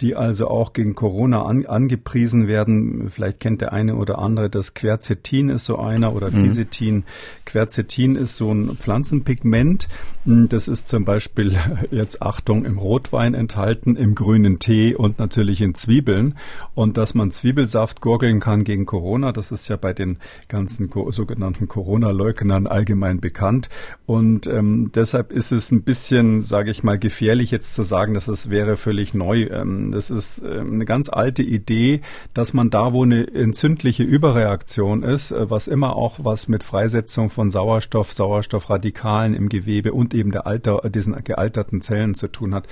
die also auch gegen Corona an, angepriesen werden. Vielleicht kennt der eine oder andere das Quercetin ist so einer oder mhm. Fisetin. Quercetin ist so ein Pflanzenpigment. Das ist zum Beispiel jetzt Achtung im Rotwein enthalten enthalten im grünen Tee und natürlich in Zwiebeln. Und dass man Zwiebelsaft gurgeln kann gegen Corona, das ist ja bei den ganzen sogenannten Corona-Leugnern allgemein bekannt. Und ähm, deshalb ist es ein bisschen, sage ich mal, gefährlich jetzt zu sagen, dass es wäre völlig neu. Ähm, das ist ähm, eine ganz alte Idee, dass man da, wo eine entzündliche Überreaktion ist, äh, was immer auch was mit Freisetzung von Sauerstoff, Sauerstoffradikalen im Gewebe und eben der Alter, diesen gealterten Zellen zu tun hat,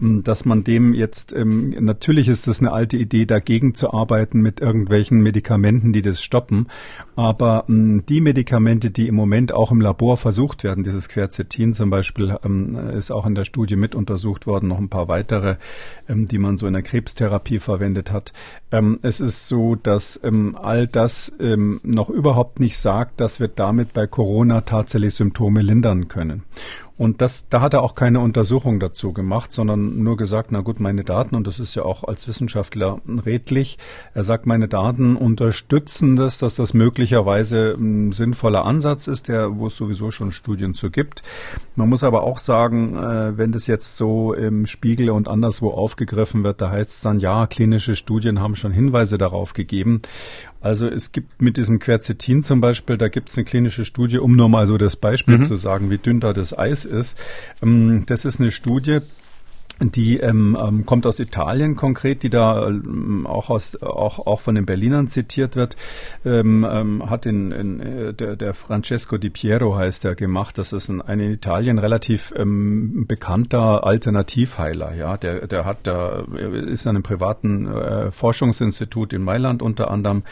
ähm, dass man dem jetzt, ähm, natürlich ist das eine alte Idee, dagegen zu arbeiten mit irgendwelchen Medikamenten, die das stoppen. Aber ähm, die Medikamente, die im Moment auch im Labor versucht werden, dieses Quercetin zum Beispiel, ähm, ist auch in der Studie mit untersucht worden, noch ein paar weitere, ähm, die man so in der Krebstherapie verwendet hat. Es ist so, dass all das noch überhaupt nicht sagt, dass wir damit bei Corona tatsächlich Symptome lindern können. Und das, da hat er auch keine Untersuchung dazu gemacht, sondern nur gesagt, na gut, meine Daten, und das ist ja auch als Wissenschaftler redlich, er sagt, meine Daten unterstützen das, dass das möglicherweise ein sinnvoller Ansatz ist, der, wo es sowieso schon Studien zu gibt. Man muss aber auch sagen, äh, wenn das jetzt so im Spiegel und anderswo aufgegriffen wird, da heißt es dann, ja, klinische Studien haben schon Hinweise darauf gegeben. Also es gibt mit diesem Quercetin zum Beispiel, da gibt es eine klinische Studie, um nur mal so das Beispiel mhm. zu sagen, wie dünn da das Eis ist. Ähm, das ist eine Studie, die ähm, ähm, kommt aus Italien konkret, die da ähm, auch aus auch auch von den Berlinern zitiert wird, ähm, ähm, hat in, in äh, der, der Francesco Di Piero heißt er gemacht. Das ist ein, ein in Italien relativ ähm, bekannter Alternativheiler. Ja, der der hat da ist an einem privaten äh, Forschungsinstitut in Mailand unter anderem,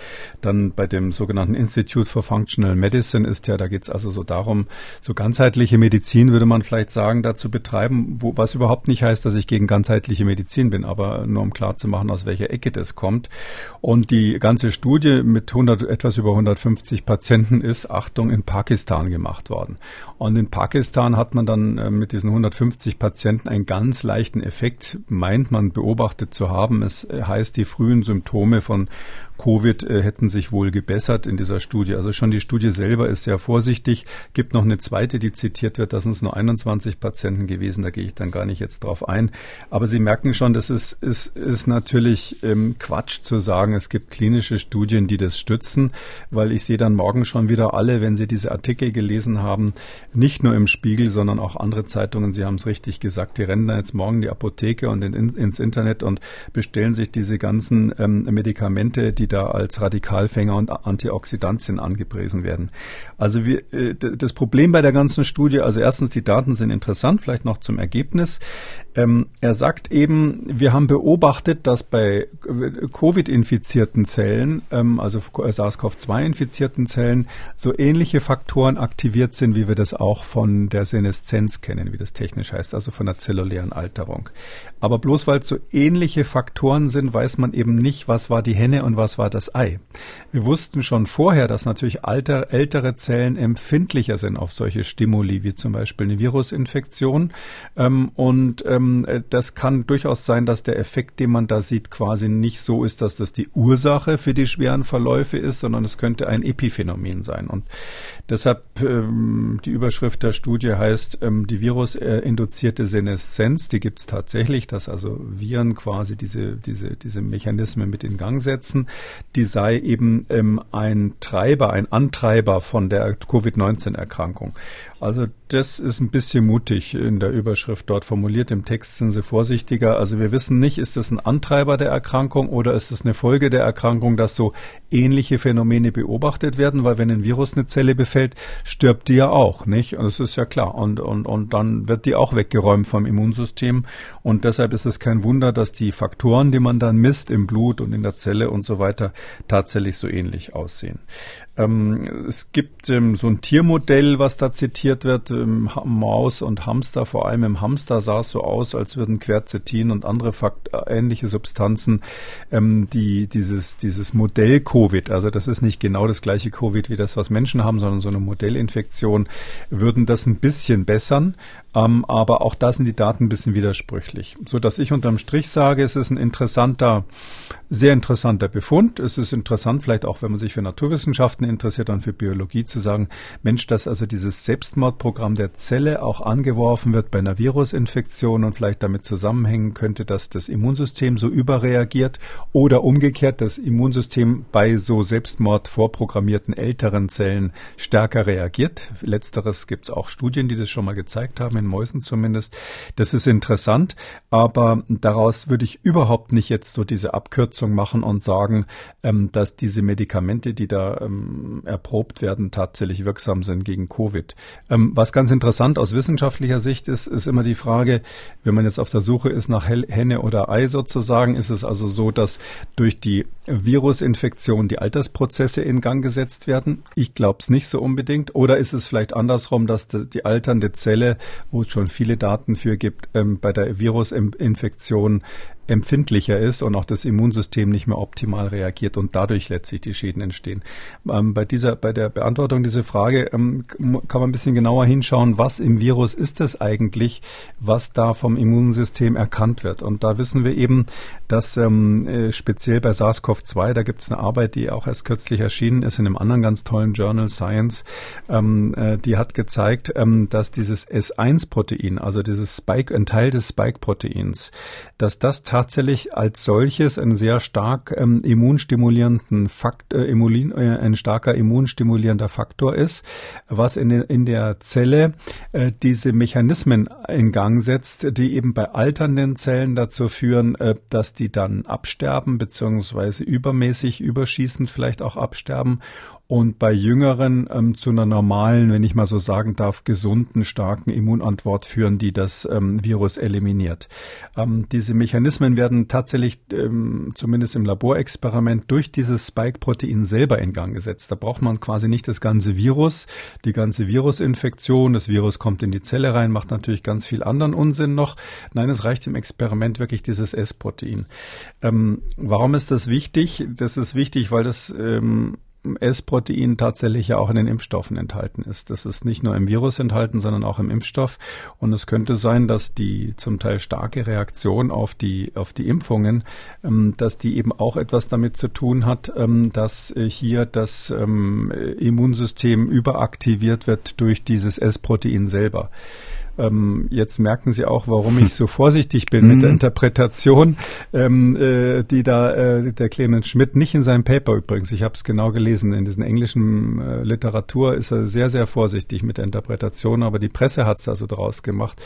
dann bei dem sogenannten Institute for Functional Medicine ist ja, da geht's also so darum, so ganzheitliche Medizin würde man vielleicht sagen, dazu betreiben, wo was überhaupt nicht heißt, dass ich gegen ganzheitliche Medizin bin, aber nur um klar zu machen, aus welcher Ecke das kommt. Und die ganze Studie mit 100, etwas über 150 Patienten ist, Achtung, in Pakistan gemacht worden. Und in Pakistan hat man dann äh, mit diesen 150 Patienten einen ganz leichten Effekt, meint man beobachtet zu haben. Es heißt, die frühen Symptome von Covid äh, hätten sich wohl gebessert in dieser Studie. Also schon die Studie selber ist sehr vorsichtig. Gibt noch eine zweite, die zitiert wird. Da sind es nur 21 Patienten gewesen. Da gehe ich dann gar nicht jetzt drauf ein. Aber Sie merken schon, das ist, ist, ist natürlich ähm, Quatsch zu sagen, es gibt klinische Studien, die das stützen, weil ich sehe dann morgen schon wieder alle, wenn Sie diese Artikel gelesen haben, nicht nur im Spiegel, sondern auch andere Zeitungen. Sie haben es richtig gesagt. Die rennen da jetzt morgen die Apotheke und in, ins Internet und bestellen sich diese ganzen ähm, Medikamente, die da als Radikalfänger und Antioxidantien angepriesen werden. Also wir, äh, das Problem bei der ganzen Studie, also erstens, die Daten sind interessant, vielleicht noch zum Ergebnis. Ähm, er sagt eben, wir haben beobachtet, dass bei Covid-infizierten Zellen, ähm, also SARS-CoV-2-infizierten Zellen, so ähnliche Faktoren aktiviert sind, wie wir das auch von der Seneszenz kennen, wie das technisch heißt, also von der zellulären Alterung. Aber bloß weil es so ähnliche Faktoren sind, weiß man eben nicht, was war die Henne und was war das Ei. Wir wussten schon vorher, dass natürlich alter, ältere Zellen empfindlicher sind auf solche Stimuli, wie zum Beispiel eine Virusinfektion. Ähm, und ähm, das kann durchaus sein, dass der Effekt, den man da sieht, quasi nicht so ist, dass das die Ursache für die schweren Verläufe ist, sondern es könnte ein Epiphänomen sein. Und deshalb ähm, die Überschrift der Studie heißt ähm, die virusinduzierte Seneszenz. Die gibt es tatsächlich, dass also Viren quasi diese, diese, diese Mechanismen mit in Gang setzen. Die sei eben ähm, ein Treiber, ein Antreiber von der Covid-19-Erkrankung. Also das ist ein bisschen mutig in der Überschrift dort formuliert. Im Text sind sie vorsichtiger. Also wir wissen nicht, ist das ein Antreiber der Erkrankung oder ist es eine Folge der Erkrankung, dass so ähnliche Phänomene beobachtet werden, weil wenn ein Virus eine Zelle befällt, stirbt die ja auch, nicht? Und das ist ja klar. Und, und, und dann wird die auch weggeräumt vom Immunsystem. Und deshalb ist es kein Wunder, dass die Faktoren, die man dann misst im Blut und in der Zelle und so weiter, tatsächlich so ähnlich aussehen. Ähm, es gibt ähm, so ein Tiermodell, was da zitiert wird, ähm, Maus und Hamster, vor allem im Hamster sah es so aus, als würden Quercetin und andere Fakt äh, ähnliche Substanzen, ähm, die dieses, dieses Modell Covid, also das ist nicht genau das gleiche Covid wie das, was Menschen haben, sondern so eine Modellinfektion, würden das ein bisschen bessern. Ähm, aber auch da sind die Daten ein bisschen widersprüchlich. So dass ich unterm Strich sage, es ist ein interessanter, sehr interessanter Befund. Es ist interessant, vielleicht auch, wenn man sich für Naturwissenschaften interessiert und für Biologie zu sagen, Mensch, dass also dieses Selbstmordprogramm der Zelle auch angeworfen wird bei einer Virusinfektion und vielleicht damit zusammenhängen könnte, dass das Immunsystem so überreagiert oder umgekehrt das Immunsystem bei so Selbstmord vorprogrammierten älteren Zellen stärker reagiert. Letzteres gibt es auch Studien, die das schon mal gezeigt haben in Mäusen zumindest. Das ist interessant, aber daraus würde ich überhaupt nicht jetzt so diese Abkürzung machen und sagen, ähm, dass diese Medikamente, die da ähm, erprobt werden, tatsächlich wirksam sind gegen Covid. Ähm, was ganz interessant aus wissenschaftlicher Sicht ist, ist immer die Frage, wenn man jetzt auf der Suche ist nach Henne oder Ei sozusagen, ist es also so, dass durch die Virusinfektion die Altersprozesse in Gang gesetzt werden? Ich glaube es nicht so unbedingt. Oder ist es vielleicht andersrum, dass die alternde Zelle wo es schon viele Daten für gibt, ähm, bei der Virusinfektion empfindlicher ist und auch das Immunsystem nicht mehr optimal reagiert und dadurch letztlich die Schäden entstehen. Ähm, bei dieser, bei der Beantwortung dieser Frage ähm, kann man ein bisschen genauer hinschauen, was im Virus ist es eigentlich, was da vom Immunsystem erkannt wird. Und da wissen wir eben, dass ähm, äh, speziell bei SARS-CoV-2, da gibt es eine Arbeit, die auch erst kürzlich erschienen ist in einem anderen ganz tollen Journal Science, ähm, äh, die hat gezeigt, ähm, dass dieses S1-Protein, also dieses Spike, ein Teil des Spike-Proteins, dass das tatsächlich als solches einen sehr stark ähm, immunstimulierenden Fakt, äh, Immulin, äh, ein starker immunstimulierender Faktor ist, was in, in der Zelle äh, diese Mechanismen in Gang setzt, die eben bei alternden Zellen dazu führen, äh, dass die dann absterben beziehungsweise übermäßig überschießend vielleicht auch absterben und bei Jüngeren ähm, zu einer normalen, wenn ich mal so sagen darf, gesunden, starken Immunantwort führen, die das ähm, Virus eliminiert. Ähm, diese Mechanismen werden tatsächlich ähm, zumindest im Laborexperiment durch dieses Spike-Protein selber in Gang gesetzt. Da braucht man quasi nicht das ganze Virus, die ganze Virusinfektion. Das Virus kommt in die Zelle rein, macht natürlich ganz viel anderen Unsinn noch. Nein, es reicht im Experiment wirklich dieses S-Protein. Ähm, warum ist das wichtig? Das ist wichtig, weil das ähm, S-Protein tatsächlich ja auch in den Impfstoffen enthalten ist. Das ist nicht nur im Virus enthalten, sondern auch im Impfstoff. Und es könnte sein, dass die zum Teil starke Reaktion auf die, auf die Impfungen, ähm, dass die eben auch etwas damit zu tun hat, ähm, dass äh, hier das ähm, Immunsystem überaktiviert wird durch dieses S-Protein selber. Ähm, jetzt merken Sie auch, warum ich so vorsichtig bin mit der mhm. Interpretation, ähm, äh, die da äh, der Clemens Schmidt nicht in seinem Paper übrigens, ich habe es genau gelesen, in diesen englischen äh, Literatur ist er sehr, sehr vorsichtig mit der Interpretation, aber die Presse hat es also daraus gemacht.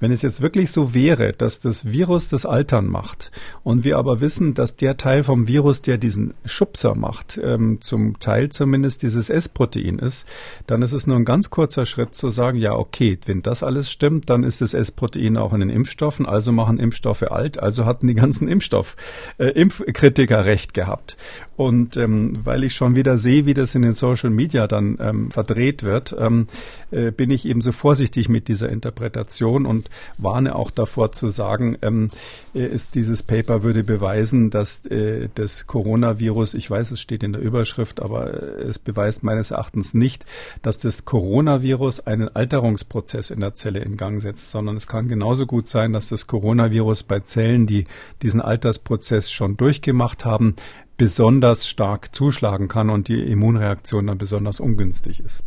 Wenn es jetzt wirklich so wäre, dass das Virus das Altern macht und wir aber wissen, dass der Teil vom Virus, der diesen Schubser macht, ähm, zum Teil zumindest dieses S-Protein ist, dann ist es nur ein ganz kurzer Schritt zu sagen, ja, okay, wenn das alles stimmt, dann ist das S-Protein auch in den Impfstoffen, also machen Impfstoffe alt, also hatten die ganzen Impfstoff, äh, Impfkritiker recht gehabt. Und ähm, weil ich schon wieder sehe, wie das in den Social Media dann ähm, verdreht wird, ähm, äh, bin ich eben so vorsichtig mit dieser Interpretation und warne auch davor zu sagen, ähm, äh, ist dieses Paper würde beweisen, dass äh, das Coronavirus, ich weiß, es steht in der Überschrift, aber äh, es beweist meines Erachtens nicht, dass das Coronavirus einen Alterungsprozess in der Zelle in Gang setzt, sondern es kann genauso gut sein, dass das Coronavirus bei Zellen, die diesen Altersprozess schon durchgemacht haben, besonders stark zuschlagen kann und die Immunreaktion dann besonders ungünstig ist.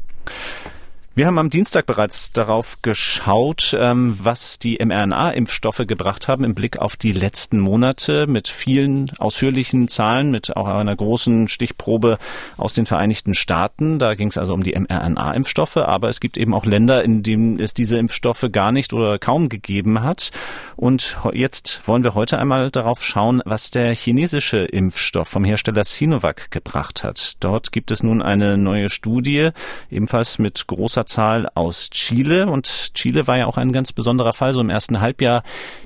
Wir haben am Dienstag bereits darauf geschaut, ähm, was die mRNA-Impfstoffe gebracht haben im Blick auf die letzten Monate mit vielen ausführlichen Zahlen, mit auch einer großen Stichprobe aus den Vereinigten Staaten. Da ging es also um die mRNA-Impfstoffe, aber es gibt eben auch Länder, in denen es diese Impfstoffe gar nicht oder kaum gegeben hat. Und jetzt wollen wir heute einmal darauf schauen, was der chinesische Impfstoff vom Hersteller Sinovac gebracht hat. Dort gibt es nun eine neue Studie, ebenfalls mit großer Zahl aus Chile. Und Chile war ja auch ein ganz besonderer Fall. So im ersten Halbjahr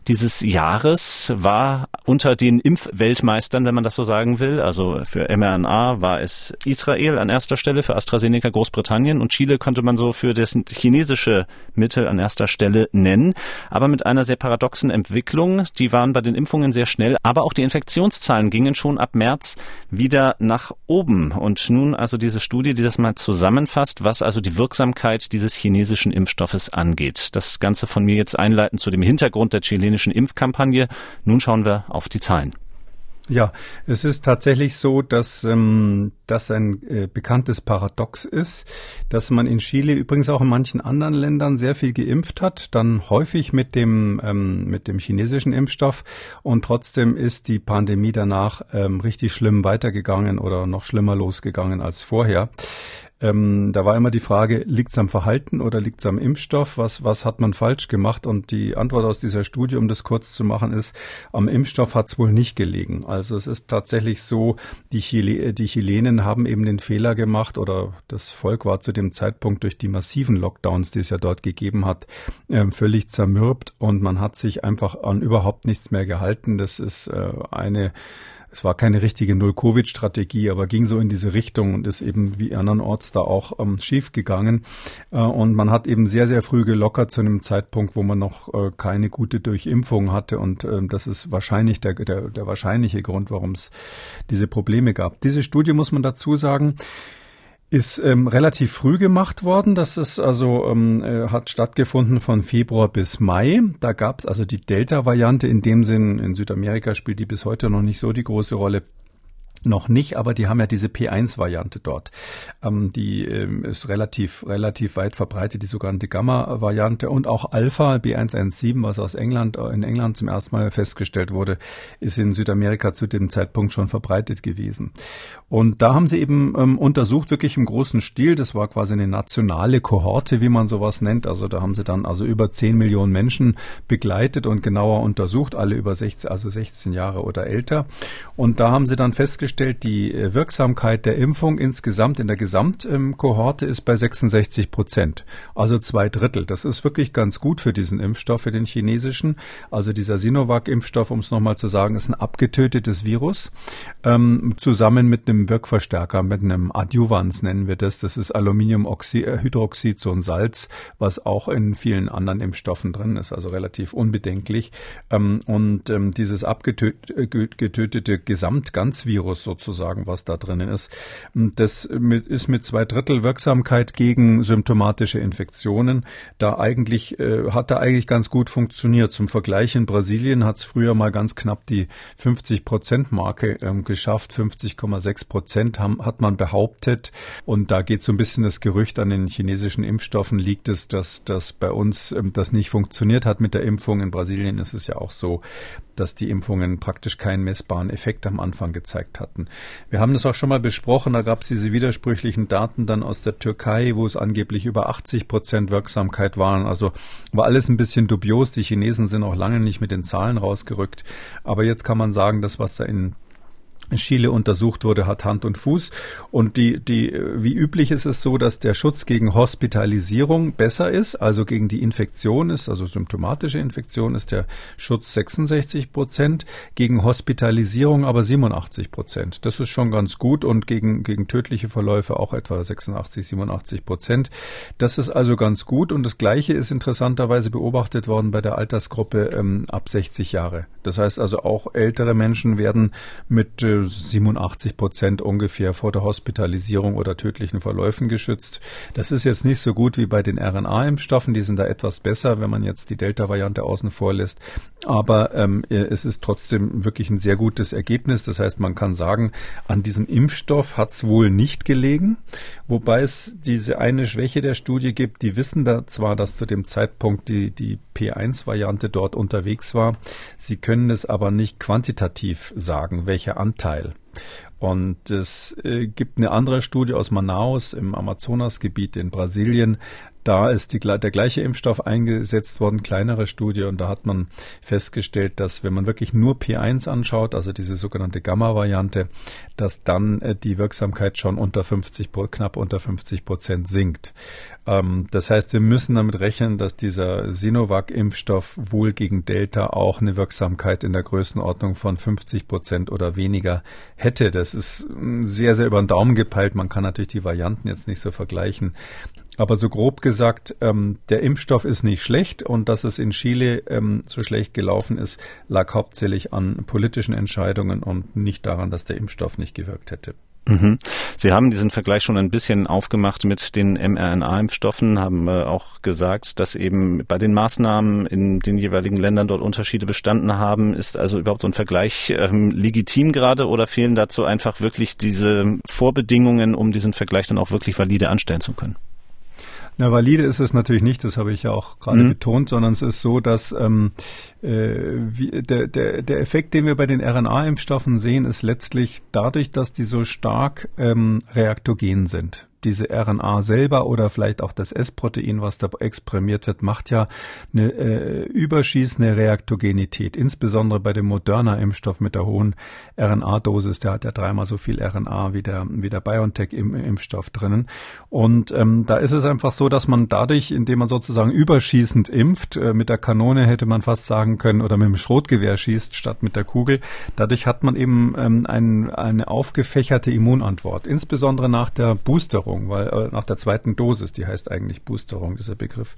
dieses Jahres war unter den Impfweltmeistern, wenn man das so sagen will, also für mRNA war es Israel an erster Stelle, für AstraZeneca Großbritannien und Chile konnte man so für das chinesische Mittel an erster Stelle nennen. Aber mit einer sehr paradoxen Entwicklung. Die waren bei den Impfungen sehr schnell, aber auch die Infektionszahlen gingen schon ab März wieder nach oben. Und nun also diese Studie, die das mal zusammenfasst, was also die Wirksamkeit Wirksamkeit dieses chinesischen Impfstoffes angeht. Das Ganze von mir jetzt einleiten zu dem Hintergrund der chilenischen Impfkampagne. Nun schauen wir auf die Zahlen. Ja, es ist tatsächlich so, dass ähm, das ein äh, bekanntes Paradox ist, dass man in Chile übrigens auch in manchen anderen Ländern sehr viel geimpft hat, dann häufig mit dem ähm, mit dem chinesischen Impfstoff und trotzdem ist die Pandemie danach ähm, richtig schlimm weitergegangen oder noch schlimmer losgegangen als vorher. Ähm, da war immer die Frage, liegt es am Verhalten oder liegt es am Impfstoff? Was, was hat man falsch gemacht? Und die Antwort aus dieser Studie, um das kurz zu machen, ist, am Impfstoff hat es wohl nicht gelegen. Also es ist tatsächlich so, die, Chile, die Chilenen haben eben den Fehler gemacht oder das Volk war zu dem Zeitpunkt durch die massiven Lockdowns, die es ja dort gegeben hat, äh, völlig zermürbt und man hat sich einfach an überhaupt nichts mehr gehalten. Das ist äh, eine es war keine richtige Null-Covid-Strategie, aber ging so in diese Richtung und ist eben wie andernorts da auch ähm, schief gegangen. Äh, und man hat eben sehr, sehr früh gelockert zu einem Zeitpunkt, wo man noch äh, keine gute Durchimpfung hatte. Und äh, das ist wahrscheinlich der, der, der wahrscheinliche Grund, warum es diese Probleme gab. Diese Studie muss man dazu sagen, ist ähm, relativ früh gemacht worden. Das ist also ähm, äh, hat stattgefunden von Februar bis Mai. Da gab es also die Delta-Variante in dem Sinn. In Südamerika spielt die bis heute noch nicht so die große Rolle noch nicht, aber die haben ja diese P1-Variante dort. Ähm, die ähm, ist relativ, relativ weit verbreitet, die sogenannte Gamma-Variante und auch Alpha B117, was aus England, äh, in England zum ersten Mal festgestellt wurde, ist in Südamerika zu dem Zeitpunkt schon verbreitet gewesen. Und da haben sie eben ähm, untersucht, wirklich im großen Stil. Das war quasi eine nationale Kohorte, wie man sowas nennt. Also da haben sie dann also über 10 Millionen Menschen begleitet und genauer untersucht, alle über 16, also 16 Jahre oder älter. Und da haben sie dann festgestellt, festgestellt, die äh, Wirksamkeit der Impfung insgesamt in der Gesamtkohorte ist bei 66 Prozent, also zwei Drittel. Das ist wirklich ganz gut für diesen Impfstoff, für den chinesischen. Also dieser Sinovac-Impfstoff, um es nochmal zu sagen, ist ein abgetötetes Virus, ähm, zusammen mit einem Wirkverstärker, mit einem Adjuvans nennen wir das. Das ist Aluminiumhydroxid, so ein Salz, was auch in vielen anderen Impfstoffen drin ist, also relativ unbedenklich. Ähm, und ähm, dieses abgetötete Gesamtganzvirus sozusagen, was da drinnen ist. Das ist mit zwei Drittel Wirksamkeit gegen symptomatische Infektionen. Da eigentlich, äh, hat da eigentlich ganz gut funktioniert. Zum Vergleich in Brasilien hat es früher mal ganz knapp die 50 Prozent Marke ähm, geschafft. 50,6 Prozent hat man behauptet. Und da geht so ein bisschen das Gerücht an den chinesischen Impfstoffen liegt es, dass das bei uns ähm, das nicht funktioniert hat mit der Impfung. In Brasilien ist es ja auch so, dass die Impfungen praktisch keinen messbaren Effekt am Anfang gezeigt hatten. Wir haben das auch schon mal besprochen, da gab es diese widersprüchlichen Daten dann aus der Türkei, wo es angeblich über 80 Prozent Wirksamkeit waren. Also war alles ein bisschen dubios. Die Chinesen sind auch lange nicht mit den Zahlen rausgerückt. Aber jetzt kann man sagen, das, was da in Chile untersucht wurde, hat Hand und Fuß. Und die, die, wie üblich ist es so, dass der Schutz gegen Hospitalisierung besser ist, also gegen die Infektion ist, also symptomatische Infektion ist der Schutz 66 Prozent, gegen Hospitalisierung aber 87 Prozent. Das ist schon ganz gut und gegen, gegen tödliche Verläufe auch etwa 86, 87 Prozent. Das ist also ganz gut und das Gleiche ist interessanterweise beobachtet worden bei der Altersgruppe ähm, ab 60 Jahre. Das heißt also auch ältere Menschen werden mit äh, 87 Prozent ungefähr vor der Hospitalisierung oder tödlichen Verläufen geschützt. Das ist jetzt nicht so gut wie bei den RNA-Impfstoffen. Die sind da etwas besser, wenn man jetzt die Delta-Variante außen vor lässt. Aber ähm, es ist trotzdem wirklich ein sehr gutes Ergebnis. Das heißt, man kann sagen, an diesem Impfstoff hat es wohl nicht gelegen. Wobei es diese eine Schwäche der Studie gibt. Die wissen da zwar, dass zu dem Zeitpunkt die, die P1-Variante dort unterwegs war. Sie können es aber nicht quantitativ sagen, welcher Anteil. Und es äh, gibt eine andere Studie aus Manaus im Amazonasgebiet in Brasilien. Da ist die, der gleiche Impfstoff eingesetzt worden, kleinere Studie, und da hat man festgestellt, dass wenn man wirklich nur P1 anschaut, also diese sogenannte Gamma-Variante, dass dann äh, die Wirksamkeit schon unter 50, knapp unter 50 Prozent sinkt. Ähm, das heißt, wir müssen damit rechnen, dass dieser Sinovac-Impfstoff wohl gegen Delta auch eine Wirksamkeit in der Größenordnung von 50 Prozent oder weniger hätte. Das ist mm, sehr, sehr über den Daumen gepeilt. Man kann natürlich die Varianten jetzt nicht so vergleichen. Aber so grob gesagt, ähm, der Impfstoff ist nicht schlecht und dass es in Chile ähm, so schlecht gelaufen ist, lag hauptsächlich an politischen Entscheidungen und nicht daran, dass der Impfstoff nicht gewirkt hätte. Mhm. Sie haben diesen Vergleich schon ein bisschen aufgemacht mit den mRNA-Impfstoffen, haben äh, auch gesagt, dass eben bei den Maßnahmen in den jeweiligen Ländern dort Unterschiede bestanden haben. Ist also überhaupt so ein Vergleich ähm, legitim gerade oder fehlen dazu einfach wirklich diese Vorbedingungen, um diesen Vergleich dann auch wirklich valide anstellen zu können? Na, valide ist es natürlich nicht, das habe ich ja auch gerade mhm. betont, sondern es ist so, dass ähm, äh, wie, der, der, der Effekt, den wir bei den RNA-Impfstoffen sehen, ist letztlich dadurch, dass die so stark ähm, reaktogen sind diese RNA selber oder vielleicht auch das S-Protein, was da exprimiert wird, macht ja eine äh, überschießende Reaktogenität, insbesondere bei dem Moderna-Impfstoff mit der hohen RNA-Dosis. Der hat ja dreimal so viel RNA wie der, wie der BioNTech-Impfstoff drinnen. Und ähm, da ist es einfach so, dass man dadurch, indem man sozusagen überschießend impft, äh, mit der Kanone hätte man fast sagen können, oder mit dem Schrotgewehr schießt statt mit der Kugel, dadurch hat man eben ähm, ein, eine aufgefächerte Immunantwort, insbesondere nach der Boosterung. Boosterung, weil äh, nach der zweiten Dosis, die heißt eigentlich Boosterung, dieser Begriff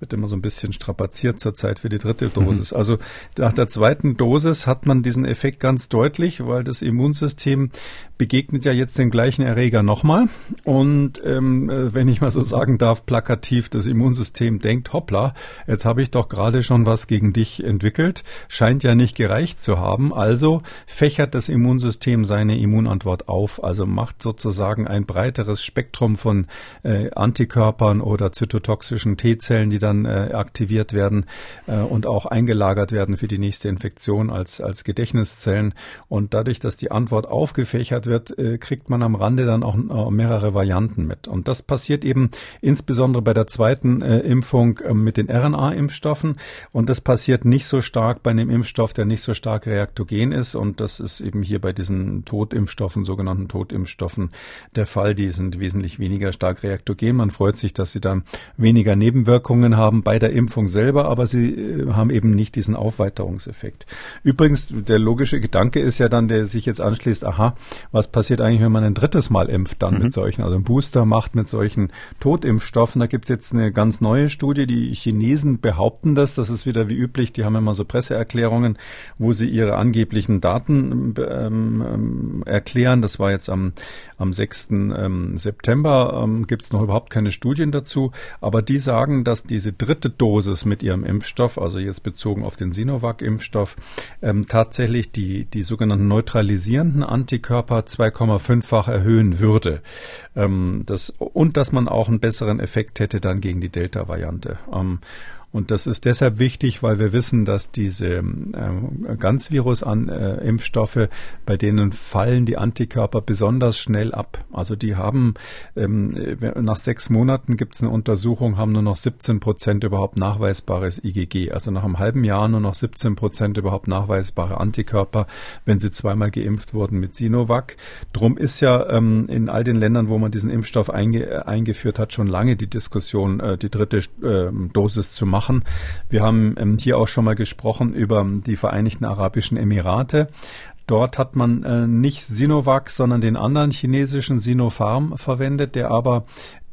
wird immer so ein bisschen strapaziert zurzeit für die dritte mhm. Dosis. Mhm. Also nach der zweiten Dosis hat man diesen Effekt ganz deutlich, weil das Immunsystem begegnet ja jetzt dem gleichen Erreger nochmal. Und ähm, äh, wenn ich mal so sagen darf, plakativ, das Immunsystem denkt, hoppla, jetzt habe ich doch gerade schon was gegen dich entwickelt, scheint ja nicht gereicht zu haben. Also fächert das Immunsystem seine Immunantwort auf, also macht sozusagen ein breiteres Spektrum Spektrum von äh, Antikörpern oder zytotoxischen T-Zellen, die dann äh, aktiviert werden äh, und auch eingelagert werden für die nächste Infektion als, als Gedächtniszellen. Und dadurch, dass die Antwort aufgefächert wird, äh, kriegt man am Rande dann auch äh, mehrere Varianten mit. Und das passiert eben insbesondere bei der zweiten äh, Impfung mit den RNA-Impfstoffen. Und das passiert nicht so stark bei einem Impfstoff, der nicht so stark reaktogen ist. Und das ist eben hier bei diesen Totimpfstoffen, sogenannten Totimpfstoffen, der Fall. Die sind wesentlich wesentlich weniger stark reaktogen. Man freut sich, dass sie dann weniger Nebenwirkungen haben bei der Impfung selber, aber sie äh, haben eben nicht diesen Aufweiterungseffekt. Übrigens, der logische Gedanke ist ja dann, der sich jetzt anschließt, aha, was passiert eigentlich, wenn man ein drittes Mal impft dann mhm. mit solchen, also ein Booster macht mit solchen Totimpfstoffen. Da gibt es jetzt eine ganz neue Studie, die Chinesen behaupten das, das ist wieder wie üblich, die haben immer so Presseerklärungen, wo sie ihre angeblichen Daten ähm, ähm erklären. Das war jetzt am, am 6. Ähm, September September ähm, gibt es noch überhaupt keine Studien dazu, aber die sagen, dass diese dritte Dosis mit ihrem Impfstoff, also jetzt bezogen auf den Sinovac-Impfstoff, ähm, tatsächlich die, die sogenannten neutralisierenden Antikörper 2,5-fach erhöhen würde. Ähm, das, und dass man auch einen besseren Effekt hätte dann gegen die Delta-Variante. Ähm, und das ist deshalb wichtig, weil wir wissen, dass diese äh, Ganzvirus-Impfstoffe, äh, bei denen fallen die Antikörper besonders schnell ab. Also die haben ähm, nach sechs Monaten gibt es eine Untersuchung, haben nur noch 17 Prozent überhaupt nachweisbares IgG. Also nach einem halben Jahr nur noch 17 Prozent überhaupt nachweisbare Antikörper, wenn sie zweimal geimpft wurden mit Sinovac. Drum ist ja ähm, in all den Ländern, wo man diesen Impfstoff einge eingeführt hat, schon lange die Diskussion, äh, die dritte äh, Dosis zu machen machen. Wir haben ähm, hier auch schon mal gesprochen über die Vereinigten Arabischen Emirate. Dort hat man äh, nicht Sinovac, sondern den anderen chinesischen Sinopharm verwendet, der aber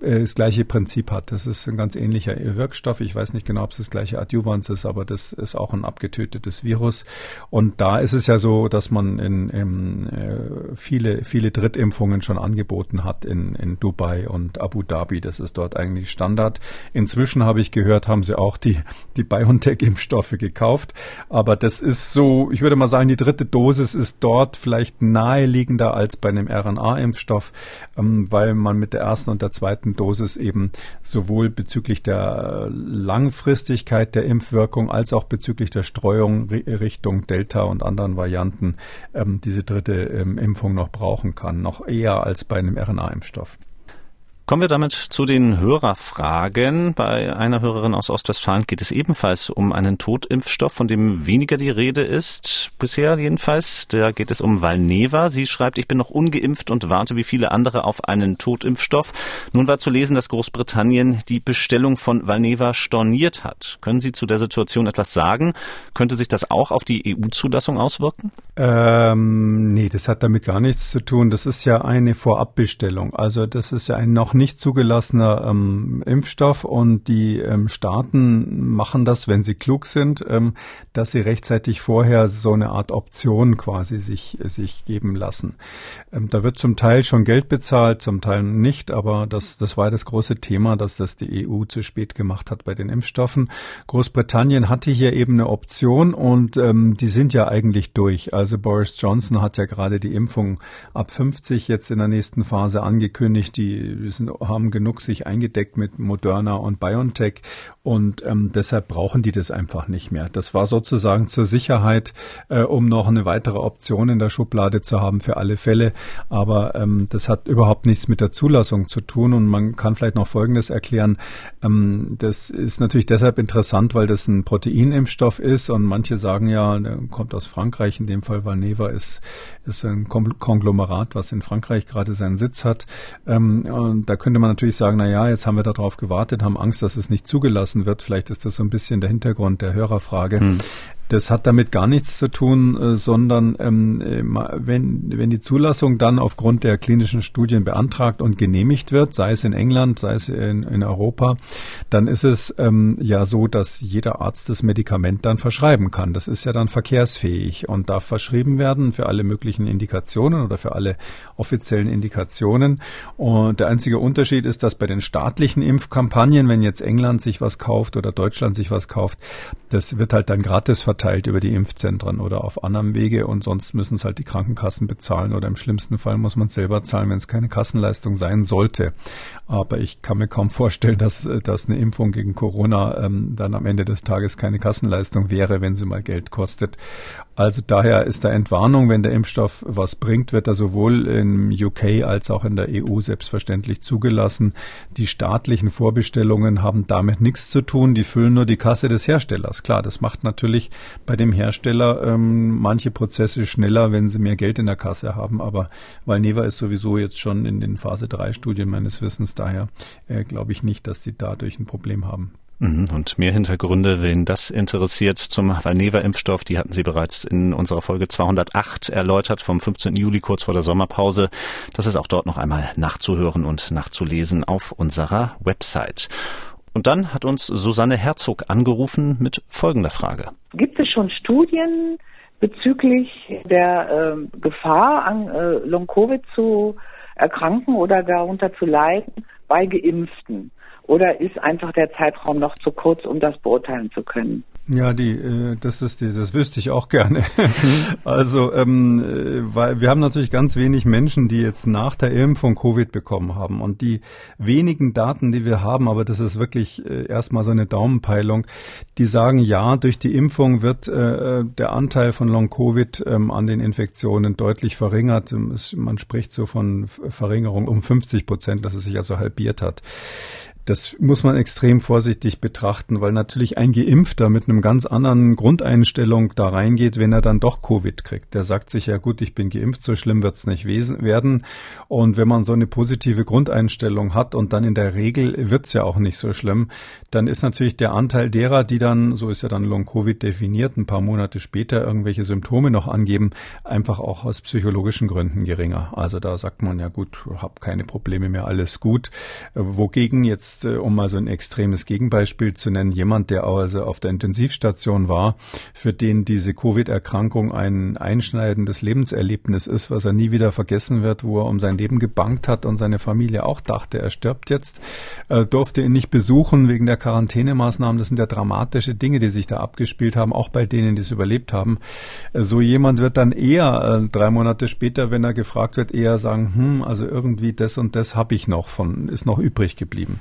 äh, das gleiche Prinzip hat. Das ist ein ganz ähnlicher Wirkstoff. Ich weiß nicht genau, ob es das gleiche Adjuvans ist, aber das ist auch ein abgetötetes Virus. Und da ist es ja so, dass man in, in äh, viele, viele Drittimpfungen schon angeboten hat in, in Dubai und Abu Dhabi. Das ist dort eigentlich Standard. Inzwischen habe ich gehört, haben sie auch die, die BioNTech-Impfstoffe gekauft. Aber das ist so, ich würde mal sagen, die dritte Dosis ist dort vielleicht naheliegender als bei einem RNA-Impfstoff, ähm, weil man mit der ersten und der zweiten Dosis eben sowohl bezüglich der Langfristigkeit der Impfwirkung als auch bezüglich der Streuung Richtung Delta und anderen Varianten ähm, diese dritte ähm, Impfung noch brauchen kann, noch eher als bei einem RNA-Impfstoff. Kommen wir damit zu den Hörerfragen. Bei einer Hörerin aus Ostwestfalen geht es ebenfalls um einen Totimpfstoff, von dem weniger die Rede ist, bisher jedenfalls. Da geht es um Valneva. Sie schreibt, ich bin noch ungeimpft und warte wie viele andere auf einen Totimpfstoff. Nun war zu lesen, dass Großbritannien die Bestellung von Valneva storniert hat. Können Sie zu der Situation etwas sagen? Könnte sich das auch auf die EU-Zulassung auswirken? Ähm, nee, das hat damit gar nichts zu tun. Das ist ja eine Vorabbestellung. Also das ist ja ein noch nicht zugelassener ähm, Impfstoff und die ähm, Staaten machen das, wenn sie klug sind, ähm, dass sie rechtzeitig vorher so eine Art Option quasi sich, sich geben lassen. Ähm, da wird zum Teil schon Geld bezahlt, zum Teil nicht, aber das, das war das große Thema, dass das die EU zu spät gemacht hat bei den Impfstoffen. Großbritannien hatte hier eben eine Option und ähm, die sind ja eigentlich durch. Also Boris Johnson hat ja gerade die Impfung ab 50 jetzt in der nächsten Phase angekündigt. Die sind haben genug sich eingedeckt mit Moderna und BioNTech und ähm, deshalb brauchen die das einfach nicht mehr. Das war sozusagen zur Sicherheit, äh, um noch eine weitere Option in der Schublade zu haben für alle Fälle. Aber ähm, das hat überhaupt nichts mit der Zulassung zu tun und man kann vielleicht noch Folgendes erklären. Ähm, das ist natürlich deshalb interessant, weil das ein Proteinimpfstoff ist und manche sagen ja, der kommt aus Frankreich, in dem Fall Valneva ist, ist ein Konglomerat, was in Frankreich gerade seinen Sitz hat. Ähm, und da könnte man natürlich sagen, na ja, jetzt haben wir darauf gewartet, haben Angst, dass es nicht zugelassen wird. Vielleicht ist das so ein bisschen der Hintergrund der Hörerfrage. Hm. Das hat damit gar nichts zu tun, äh, sondern ähm, äh, wenn, wenn die Zulassung dann aufgrund der klinischen Studien beantragt und genehmigt wird, sei es in England, sei es in, in Europa, dann ist es ähm, ja so, dass jeder Arzt das Medikament dann verschreiben kann. Das ist ja dann verkehrsfähig und darf verschrieben werden für alle möglichen Indikationen oder für alle offiziellen Indikationen. Und der einzige Unterschied ist, dass bei den staatlichen Impfkampagnen, wenn jetzt England sich was kauft oder Deutschland sich was kauft, das wird halt dann gratis verteilt verteilt über die Impfzentren oder auf anderem Wege und sonst müssen es halt die Krankenkassen bezahlen oder im schlimmsten Fall muss man es selber zahlen, wenn es keine Kassenleistung sein sollte. Aber ich kann mir kaum vorstellen, dass, dass eine Impfung gegen Corona ähm, dann am Ende des Tages keine Kassenleistung wäre, wenn sie mal Geld kostet. Also daher ist da Entwarnung, wenn der Impfstoff was bringt, wird er sowohl im UK als auch in der EU selbstverständlich zugelassen. Die staatlichen Vorbestellungen haben damit nichts zu tun, die füllen nur die Kasse des Herstellers. Klar, das macht natürlich bei dem Hersteller ähm, manche Prozesse schneller, wenn sie mehr Geld in der Kasse haben. Aber Valneva ist sowieso jetzt schon in den Phase 3 Studien meines Wissens. Daher äh, glaube ich nicht, dass sie dadurch ein Problem haben. Mhm. Und mehr Hintergründe, wen das interessiert zum Valneva-Impfstoff, die hatten Sie bereits in unserer Folge 208 erläutert vom 15. Juli kurz vor der Sommerpause. Das ist auch dort noch einmal nachzuhören und nachzulesen auf unserer Website. Und dann hat uns Susanne Herzog angerufen mit folgender Frage. Gibt es schon Studien bezüglich der äh, Gefahr, an äh, Long-Covid zu erkranken oder darunter zu leiden bei Geimpften? Oder ist einfach der Zeitraum noch zu kurz, um das beurteilen zu können? Ja, die, äh, das ist die, das wüsste ich auch gerne. also, ähm, äh, weil wir haben natürlich ganz wenig Menschen, die jetzt nach der Impfung Covid bekommen haben. Und die wenigen Daten, die wir haben, aber das ist wirklich äh, erstmal so eine Daumenpeilung, die sagen, ja, durch die Impfung wird äh, der Anteil von Long-Covid ähm, an den Infektionen deutlich verringert. Man spricht so von Verringerung um 50 Prozent, dass es sich also halbiert hat. Das muss man extrem vorsichtig betrachten, weil natürlich ein Geimpfter mit einem ganz anderen Grundeinstellung da reingeht, wenn er dann doch Covid kriegt. Der sagt sich ja gut, ich bin geimpft, so schlimm wird's nicht werden. Und wenn man so eine positive Grundeinstellung hat und dann in der Regel wird's ja auch nicht so schlimm, dann ist natürlich der Anteil derer, die dann, so ist ja dann Long-Covid definiert, ein paar Monate später irgendwelche Symptome noch angeben, einfach auch aus psychologischen Gründen geringer. Also da sagt man ja gut, hab keine Probleme mehr, alles gut. Wogegen jetzt jetzt, äh, um mal so ein extremes Gegenbeispiel zu nennen, jemand, der also auf der Intensivstation war, für den diese Covid-Erkrankung ein einschneidendes Lebenserlebnis ist, was er nie wieder vergessen wird, wo er um sein Leben gebankt hat und seine Familie auch dachte, er stirbt jetzt, äh, durfte ihn nicht besuchen wegen der Quarantänemaßnahmen. Das sind ja dramatische Dinge, die sich da abgespielt haben, auch bei denen, die es überlebt haben. Äh, so jemand wird dann eher drei Monate später, wenn er gefragt wird, eher sagen, hm, also irgendwie das und das habe ich noch von, ist noch übrig geblieben.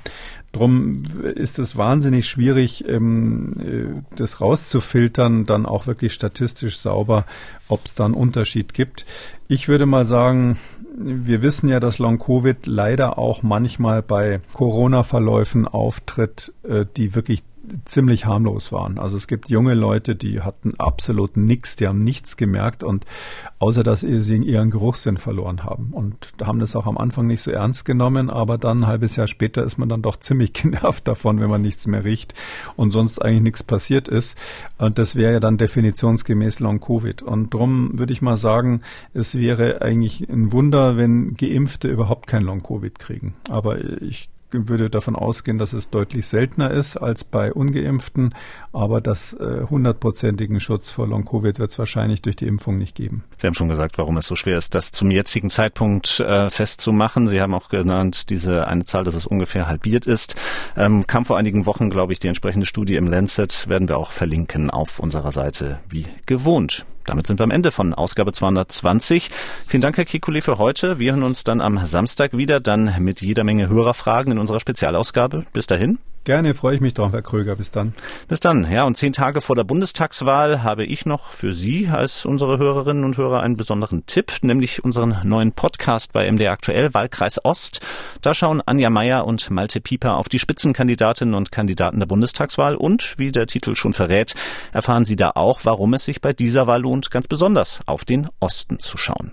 Drum ist es wahnsinnig schwierig, ähm, äh, das rauszufiltern, dann auch wirklich statistisch sauber, ob es da einen Unterschied gibt. Ich würde mal sagen, wir wissen ja, dass Long-Covid leider auch manchmal bei Corona-Verläufen auftritt, äh, die wirklich ziemlich harmlos waren. Also es gibt junge Leute, die hatten absolut nichts, die haben nichts gemerkt und außer dass sie ihren Geruchssinn verloren haben und haben das auch am Anfang nicht so ernst genommen, aber dann ein halbes Jahr später ist man dann doch ziemlich genervt davon, wenn man nichts mehr riecht und sonst eigentlich nichts passiert ist. Und das wäre ja dann definitionsgemäß Long Covid. Und darum würde ich mal sagen, es wäre eigentlich ein Wunder, wenn Geimpfte überhaupt kein Long Covid kriegen. Aber ich würde davon ausgehen, dass es deutlich seltener ist als bei Ungeimpften, aber das äh, hundertprozentigen Schutz vor Long-Covid wird es wahrscheinlich durch die Impfung nicht geben. Sie haben schon gesagt, warum es so schwer ist, das zum jetzigen Zeitpunkt äh, festzumachen. Sie haben auch genannt, diese eine Zahl, dass es ungefähr halbiert ist. Ähm, kam vor einigen Wochen, glaube ich, die entsprechende Studie im Lancet, werden wir auch verlinken auf unserer Seite wie gewohnt. Damit sind wir am Ende von Ausgabe 220. Vielen Dank, Herr Kikuli, für heute. Wir hören uns dann am Samstag wieder, dann mit jeder Menge Hörerfragen in unserer Spezialausgabe. Bis dahin. Gerne, freue ich mich drauf, Herr Kröger. Bis dann. Bis dann. Ja, und zehn Tage vor der Bundestagswahl habe ich noch für Sie als unsere Hörerinnen und Hörer einen besonderen Tipp, nämlich unseren neuen Podcast bei MDR Aktuell, Wahlkreis Ost. Da schauen Anja Meier und Malte Pieper auf die Spitzenkandidatinnen und Kandidaten der Bundestagswahl und, wie der Titel schon verrät, erfahren Sie da auch, warum es sich bei dieser Wahl lohnt, ganz besonders auf den Osten zu schauen.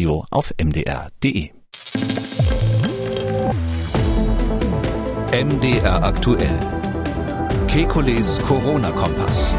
Radio auf mdr.de. MDR aktuell. Kekules Corona-Kompass.